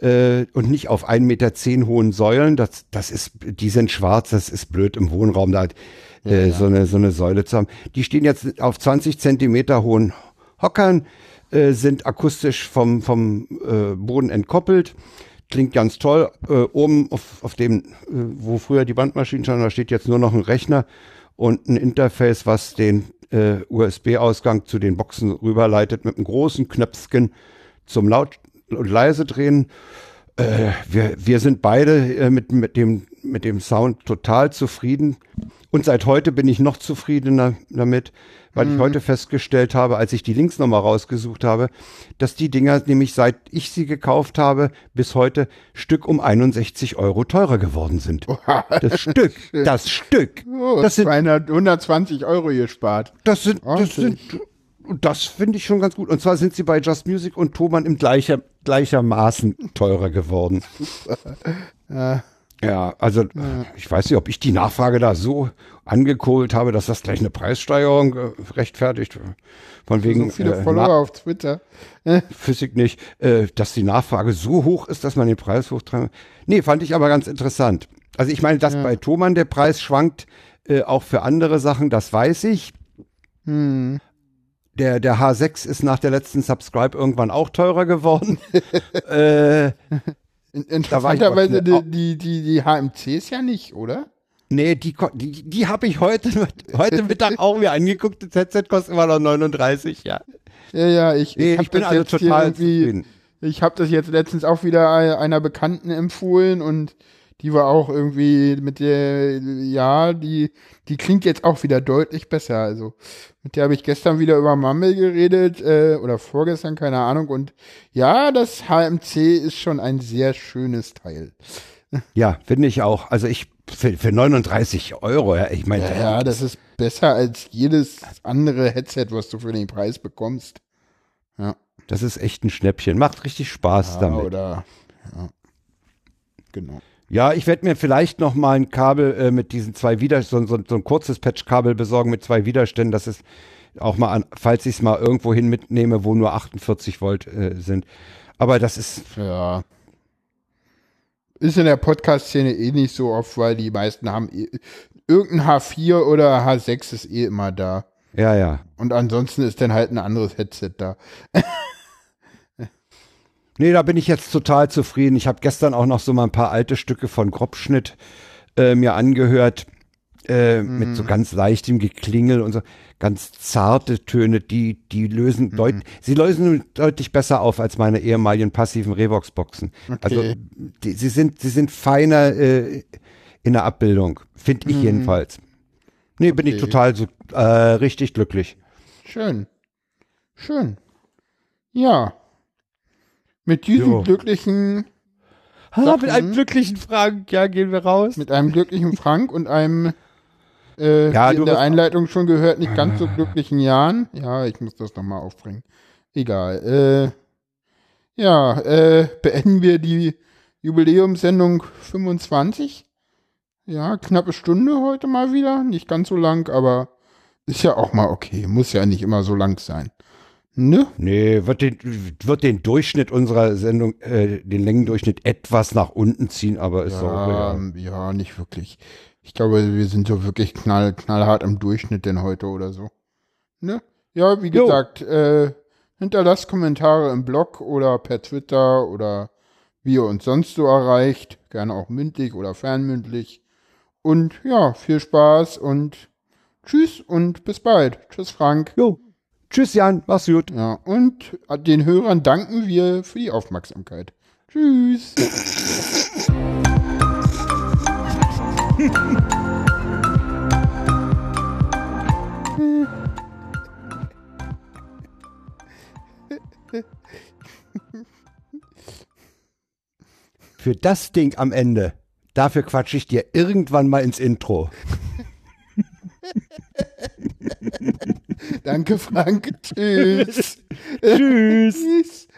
äh, und nicht auf 1,10 Meter hohen Säulen. Das, das ist, die sind schwarz, das ist blöd im Wohnraum da äh, so, eine, so eine Säule zu haben. Die stehen jetzt auf 20 Zentimeter hohen Hockern, äh, sind akustisch vom, vom äh, Boden entkoppelt. Klingt ganz toll. Äh, oben auf, auf dem, äh, wo früher die Bandmaschinen standen, da steht jetzt nur noch ein Rechner und ein Interface, was den äh, USB-Ausgang zu den Boxen rüberleitet mit einem großen Knöpfchen zum Laut- und leise drehen. Äh, wir, wir sind beide äh, mit, mit, dem, mit dem Sound total zufrieden. Und seit heute bin ich noch zufriedener damit, weil ich heute festgestellt habe, als ich die Links nochmal rausgesucht habe, dass die Dinger nämlich seit ich sie gekauft habe, bis heute Stück um 61 Euro teurer geworden sind. Das Stück, das Stück. Oh, Das sind 200, 120 Euro gespart. das sind, das sind, und das finde ich schon ganz gut. Und zwar sind sie bei Just Music und Thomann im gleicher, gleichermaßen teurer geworden. Ja, also ich weiß nicht, ob ich die Nachfrage da so angekohlt habe, dass das gleich eine Preissteigerung äh, rechtfertigt. Von wegen So viele äh, Follower Na- auf Twitter. Physik nicht, äh, dass die Nachfrage so hoch ist, dass man den Preis hochtreibt. Nee, fand ich aber ganz interessant. Also ich meine, dass bei Thomann der Preis schwankt, äh, auch für andere Sachen, das weiß ich. Hm. Der, der H6 ist nach der letzten Subscribe irgendwann auch teurer geworden. äh, In- ich Interessanterweise die, die, die, die HMCs ja nicht, oder? nee, die, die, die habe ich heute, heute Mittag auch mir angeguckt. Das Headset kostet immer noch 39, ja. Ja, ja, ich, Nee, hab ich bin also total zufrieden. Ich habe das jetzt letztens auch wieder einer Bekannten empfohlen und die war auch irgendwie mit der, ja, die, die klingt jetzt auch wieder deutlich besser. Also mit der habe ich gestern wieder über Mumble geredet äh, oder vorgestern, keine Ahnung. Und ja, das HMC ist schon ein sehr schönes Teil. Ja, finde ich auch. Also ich, für, für 39 Euro, ja, ich meine, Ja, ja, das ist besser als jedes andere Headset, was du für den Preis bekommst. Ja, das ist echt ein Schnäppchen. Macht richtig Spaß ja damit. oder ja, genau. Ja, ich werde mir vielleicht noch mal ein Kabel äh, mit diesen zwei Widerständen, so, so, so ein kurzes Patchkabel besorgen mit zwei Widerständen, dass es auch mal an, falls ich es mal irgendwo hin mitnehme, wo nur 48 Volt äh, sind. Aber das ist, Ja. Ist in der Podcast-Szene eh nicht so oft, weil die meisten haben eh, irgendein H4 oder H6 ist eh immer da. ja, ja. Und ansonsten ist dann halt ein anderes Headset da. Nee, da bin ich jetzt total zufrieden. Ich habe gestern auch noch so mal ein paar alte Stücke von Grobschnitt äh, mir angehört. Äh, Mit so ganz leichtem Geklingel und so ganz zarte Töne, die, die lösen deut sie lösen deutlich besser auf als meine ehemaligen passiven Revox-Boxen. Also die, sie sind, sie sind feiner äh, in der Abbildung, finde ich jedenfalls. Nee, bin ich Okay. total so, äh, richtig glücklich. Schön. Schön. Ja. Mit diesem Jo. glücklichen, Ah, mit einem glücklichen Frank, ja, gehen wir raus. mit einem glücklichen Frank und einem, äh, Ja, in der Einleitung schon gehört, nicht ganz so glücklichen Jahren. Ja, ich muss das nochmal aufbringen. Egal. Äh, Ja, äh, beenden wir die Jubiläumssendung 25. Ja, knappe Stunde heute mal wieder. Nicht ganz so lang, aber ist ja auch mal okay. Muss ja nicht immer so lang sein. Ne? Nee, wird den, wird den Durchschnitt unserer Sendung, äh, den Längendurchschnitt etwas nach unten ziehen, aber ist auch Ja, egal. ja, nicht wirklich. Ich glaube, wir sind so wirklich knall, knallhart im Durchschnitt denn heute oder so. Ne? Ja, wie Jo. gesagt, äh, hinterlasst Kommentare im Blog oder per Twitter oder wie ihr uns sonst so erreicht. Gerne auch mündlich oder fernmündlich. Und ja, viel Spaß und tschüss und bis bald. Tschüss, Frank. Jo. Tschüss, Jan. Mach's gut. Ja, und den Hörern danken wir für die Aufmerksamkeit. Tschüss. Für das Ding am Ende, dafür quatsche ich dir irgendwann mal ins Intro. Danke, Frank. Tschüss. Tschüss.